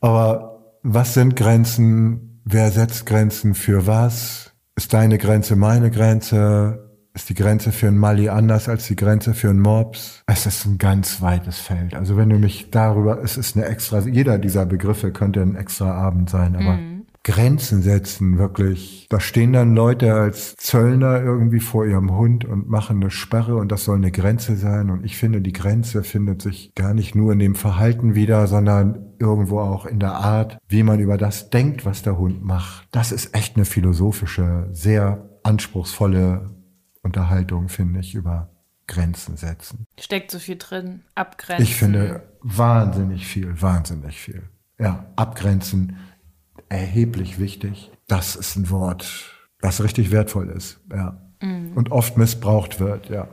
Aber was sind Grenzen? Wer setzt Grenzen für was? Ist deine Grenze meine Grenze? Ist die Grenze für einen Mali anders als die Grenze für einen Mops? Es ist ein ganz weites Feld. Also wenn du mich darüber, es ist eine extra, jeder dieser Begriffe könnte ein extra Abend sein, aber mm. Grenzen setzen, wirklich. Da stehen dann Leute als Zöllner irgendwie vor ihrem Hund und machen eine Sperre und das soll eine Grenze sein. Und ich finde, die Grenze findet sich gar nicht nur in dem Verhalten wieder, sondern irgendwo auch in der Art, wie man über das denkt, was der Hund macht. Das ist echt eine philosophische, sehr anspruchsvolle Unterhaltung, finde ich, über Grenzen setzen. Steckt so viel drin, abgrenzen. Ich finde wahnsinnig viel, wahnsinnig viel. Ja, abgrenzen erheblich wichtig. Das ist ein Wort, das richtig wertvoll ist, ja. Mhm. Und oft missbraucht wird, ja.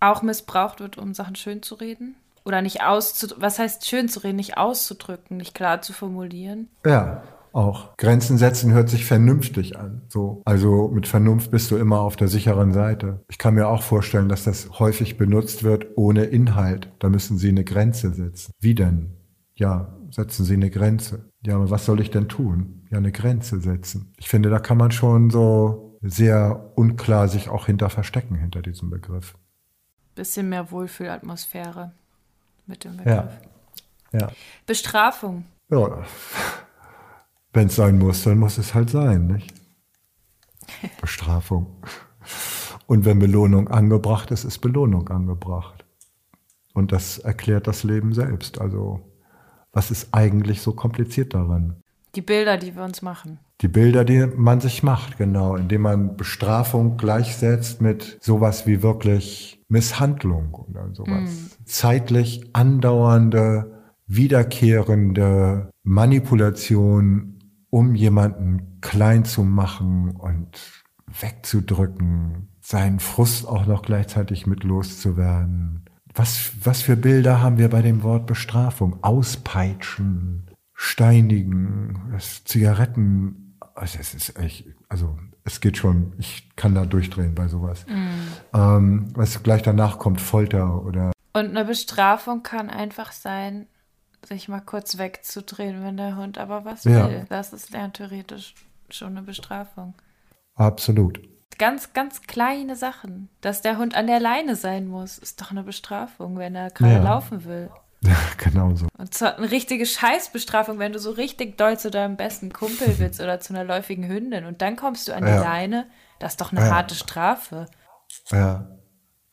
Auch missbraucht wird, um Sachen schön zu reden? Oder nicht auszudrücken, was heißt schön zu reden, nicht auszudrücken, nicht klar zu formulieren? Ja, auch. Grenzen setzen hört sich vernünftig an. So. Also mit Vernunft bist du immer auf der sicheren Seite. Ich kann mir auch vorstellen, dass das häufig benutzt wird ohne Inhalt. Da müssen sie eine Grenze setzen. Wie denn? Ja, setzen Sie eine Grenze. Ja, aber was soll ich denn tun? Ja, eine Grenze setzen. Ich finde, da kann man schon so sehr unklar sich auch hinter verstecken, hinter diesem Begriff. Bisschen mehr Wohlfühlatmosphäre mit dem Begriff. Ja. ja. Bestrafung. Ja. Wenn es sein muss, dann muss es halt sein, nicht? Bestrafung. Und wenn Belohnung angebracht ist, ist Belohnung angebracht. Und das erklärt das Leben selbst. Also was ist eigentlich so kompliziert daran? Die Bilder, die wir uns machen. Die Bilder, die man sich macht, genau, indem man Bestrafung gleichsetzt mit sowas wie wirklich Misshandlung oder sowas. Mm. Zeitlich andauernde, wiederkehrende Manipulation, um jemanden klein zu machen und wegzudrücken, seinen Frust auch noch gleichzeitig mit loszuwerden. Was, was für Bilder haben wir bei dem Wort Bestrafung? Auspeitschen, steinigen, Zigaretten. Also es ist echt, also es geht schon, ich kann da durchdrehen bei sowas. Mm. Ähm, was gleich danach kommt, Folter oder. Und eine Bestrafung kann einfach sein, sich mal kurz wegzudrehen, wenn der Hund aber was ja. will. Das ist ja theoretisch schon eine Bestrafung. Absolut. Ganz, ganz kleine Sachen. Dass der Hund an der Leine sein muss, ist doch eine Bestrafung, wenn er gerade ja. laufen will. Ja, genau so. Und zwar eine richtige Scheißbestrafung, wenn du so richtig doll zu deinem besten Kumpel willst oder zu einer läufigen Hündin und dann kommst du an ja. die Leine, das ist doch eine ja. harte Strafe. Ja.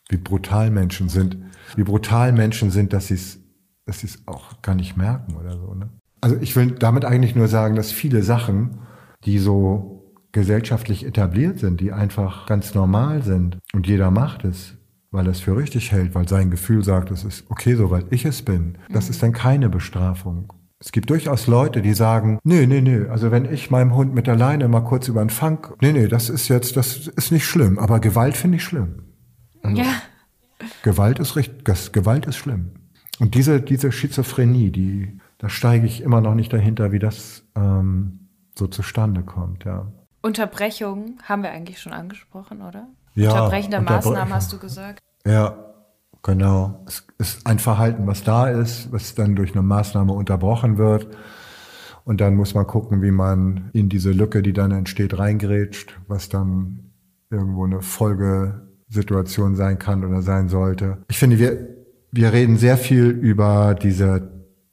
Wie brutal Menschen sind. Wie brutal Menschen sind, dass sie es dass auch gar nicht merken oder so, ne? Also ich will damit eigentlich nur sagen, dass viele Sachen, die so gesellschaftlich etabliert sind, die einfach ganz normal sind und jeder macht es, weil er es für richtig hält, weil sein Gefühl sagt, es ist okay so, weil ich es bin. Das mhm. ist dann keine Bestrafung. Es gibt durchaus Leute, die sagen, nee, nee, nee, also wenn ich meinem Hund mit der Leine mal kurz über den Fang, nee, nee, das ist jetzt, das ist nicht schlimm, aber Gewalt finde ich schlimm. Also, ja. Gewalt ist richtig, Gewalt ist schlimm. Und diese, diese Schizophrenie, die, da steige ich immer noch nicht dahinter, wie das ähm, so zustande kommt, ja. Unterbrechung haben wir eigentlich schon angesprochen, oder? Ja, Unterbrechende Maßnahmen hast du gesagt. Ja, genau. Es ist ein Verhalten, was da ist, was dann durch eine Maßnahme unterbrochen wird. Und dann muss man gucken, wie man in diese Lücke, die dann entsteht, reingrätscht, was dann irgendwo eine Folgesituation sein kann oder sein sollte. Ich finde, wir, wir reden sehr viel über diese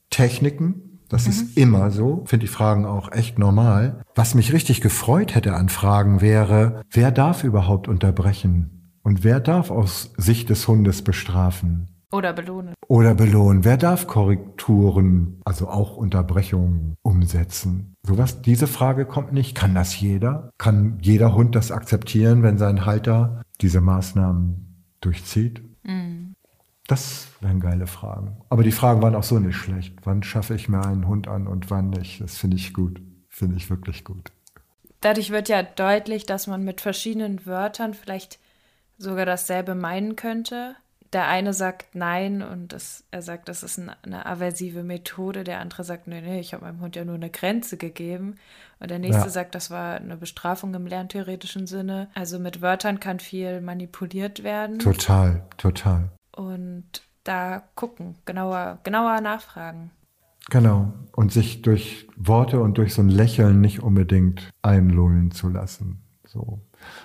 Techniken, das mhm. ist immer so. Finde die Fragen auch echt normal. Was mich richtig gefreut hätte an Fragen wäre, wer darf überhaupt unterbrechen? Und wer darf aus Sicht des Hundes bestrafen? Oder belohnen. Oder belohnen. Wer darf Korrekturen, also auch Unterbrechungen umsetzen? Sowas, diese Frage kommt nicht. Kann das jeder? Kann jeder Hund das akzeptieren, wenn sein Halter diese Maßnahmen durchzieht? Mhm. Das wären geile Fragen. Aber die Fragen waren auch so nicht schlecht. Wann schaffe ich mir einen Hund an und wann nicht? Das finde ich gut. Finde ich wirklich gut. Dadurch wird ja deutlich, dass man mit verschiedenen Wörtern vielleicht sogar dasselbe meinen könnte. Der eine sagt nein und das, er sagt, das ist eine, aversive Methode. Der andere sagt, nee, nee, ich habe meinem Hund ja nur eine Grenze gegeben. Und der nächste ja. sagt, das war eine Bestrafung im lerntheoretischen Sinne. Also mit Wörtern kann viel manipuliert werden. Total, total und da gucken, genauer, genauer nachfragen. Genau. Und sich durch Worte und durch so ein Lächeln nicht unbedingt einlullen zu lassen. So.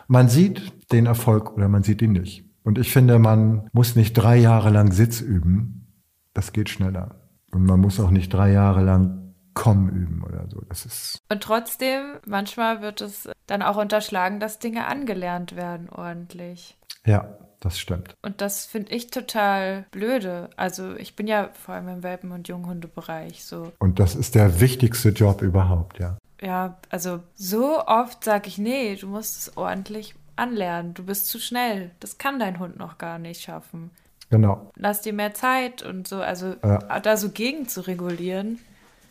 Man sieht den Erfolg oder man sieht ihn nicht. Und ich finde, man muss nicht drei Jahre lang Sitz üben. Das geht schneller. Und man muss auch nicht drei Jahre lang Kommen üben oder so. Das ist. Und trotzdem, manchmal wird es dann auch unterschlagen, dass Dinge angelernt werden ordentlich. Ja, das stimmt. Und das finde ich total blöde. Also ich bin ja vor allem im Welpen- und Junghundebereich so. Und das ist der wichtigste Job überhaupt, ja. Ja, also so oft sage ich, nee, du musst es ordentlich anlernen. Du bist zu schnell. Das kann dein Hund noch gar nicht schaffen. Genau. Lass dir mehr Zeit und so, also ja. da so gegen zu regulieren.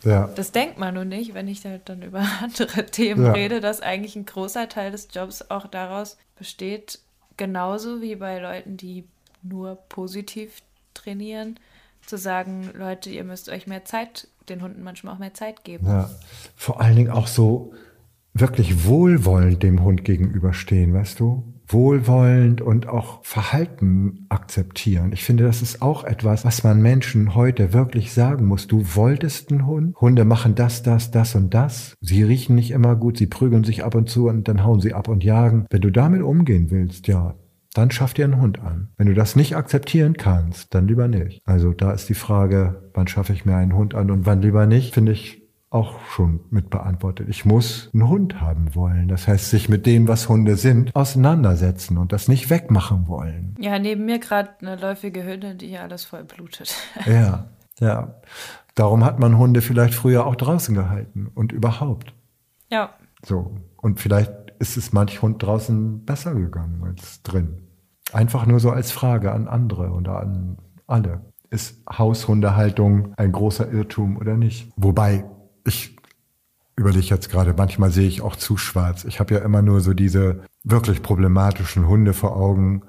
Ja. Das denkt man nur nicht, wenn ich halt dann über andere Themen ja. rede, dass eigentlich ein großer Teil des Jobs auch daraus besteht, genauso wie bei Leuten, die nur positiv trainieren, zu sagen, Leute, ihr müsst euch mehr Zeit, den Hunden manchmal auch mehr Zeit geben. Ja, vor allen Dingen auch so wirklich wohlwollend dem Hund gegenüberstehen, weißt du? Wohlwollend und auch Verhalten akzeptieren. Ich finde, das ist auch etwas, was man Menschen heute wirklich sagen muss. Du wolltest einen Hund. Hunde machen das, das, das und das. Sie riechen nicht immer gut, sie prügeln sich ab und zu und dann hauen sie ab und jagen. Wenn du damit umgehen willst, ja, dann schaff dir einen Hund an. Wenn du das nicht akzeptieren kannst, dann lieber nicht. Also da ist die Frage, wann schaffe ich mir einen Hund an und wann lieber nicht, finde ich auch schon mit beantwortet. Ich muss einen Hund haben wollen. Das heißt, sich mit dem, was Hunde sind, auseinandersetzen und das nicht wegmachen wollen. Ja, neben mir gerade eine läufige Hündin, die hier alles voll blutet. ja, ja. Darum hat man Hunde vielleicht früher auch draußen gehalten und überhaupt. Ja. So. Und vielleicht ist es manch Hund draußen besser gegangen als drin. Einfach nur so als Frage an andere oder an alle. Ist Haushundehaltung ein großer Irrtum oder nicht? Wobei ich überlege jetzt gerade, manchmal sehe ich auch zu schwarz. Ich habe ja immer nur so diese wirklich problematischen Hunde vor Augen.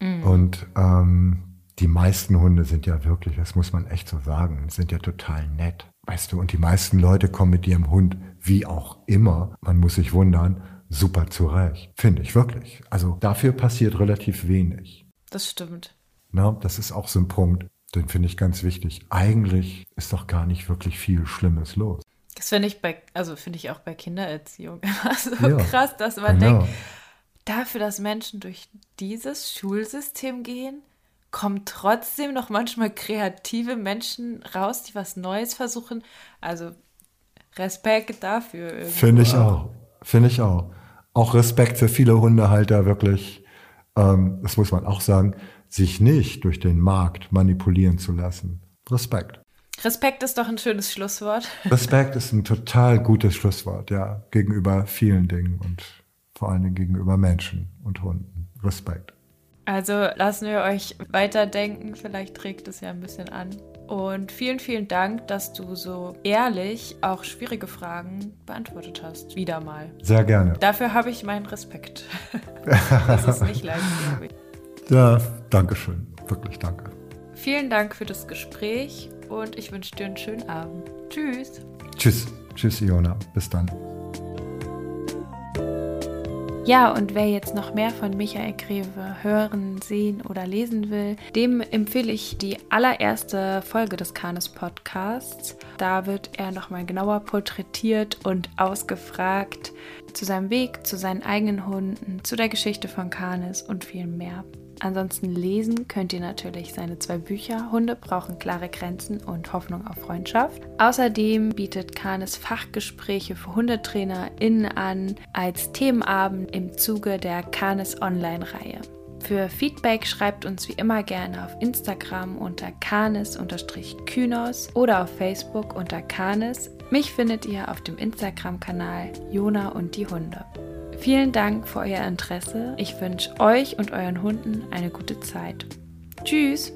Mhm. Und ähm, die meisten Hunde sind ja wirklich, das muss man echt so sagen, sind ja total nett. Weißt du, und die meisten Leute kommen mit ihrem Hund, wie auch immer, man muss sich wundern, super zurecht. Finde ich wirklich. Also dafür passiert relativ wenig. Das stimmt. Na, das ist auch so ein Punkt. Den finde ich ganz wichtig. Eigentlich ist doch gar nicht wirklich viel Schlimmes los. Das finde ich bei, also finde ich auch bei Kindererziehung immer so ja, krass, dass man genau. denkt, dafür, dass Menschen durch dieses Schulsystem gehen, kommen trotzdem noch manchmal kreative Menschen raus, die was Neues versuchen. Also Respekt dafür. Finde ich auch. Finde ich auch. Auch Respekt für viele Hundehalter, wirklich. Ähm, das muss man auch sagen sich nicht durch den Markt manipulieren zu lassen. Respekt. Respekt ist doch ein schönes Schlusswort. Respekt ist ein total gutes Schlusswort, ja, gegenüber vielen Dingen und vor allen Dingen gegenüber Menschen und Hunden. Respekt. Also lassen wir euch weiterdenken, vielleicht trägt es ja ein bisschen an. Und vielen, vielen Dank, dass du so ehrlich auch schwierige Fragen beantwortet hast. Wieder mal. Sehr gerne. Dafür habe ich meinen Respekt. das ist nicht leicht, glaube ich. Ja, danke schön. Wirklich danke. Vielen Dank für das Gespräch und ich wünsche dir einen schönen Abend. Tschüss. Tschüss. Tschüss, Iona. Bis dann. Ja, und wer jetzt noch mehr von Michael Greve hören, sehen oder lesen will, dem empfehle ich die allererste Folge des Kanes Podcasts. Da wird er nochmal genauer porträtiert und ausgefragt zu seinem Weg, zu seinen eigenen Hunden, zu der Geschichte von Kanes und viel mehr. Ansonsten lesen könnt ihr natürlich seine zwei Bücher Hunde brauchen klare Grenzen und Hoffnung auf Freundschaft. Außerdem bietet Kanes Fachgespräche für HundetrainerInnen an als Themenabend im Zuge der Kanes Online-Reihe. Für Feedback schreibt uns wie immer gerne auf Instagram unter kanes-kynos oder auf Facebook unter kanes. Mich findet ihr auf dem Instagram-Kanal Jona und die Hunde. Vielen Dank für euer Interesse. Ich wünsche euch und euren Hunden eine gute Zeit. Tschüss!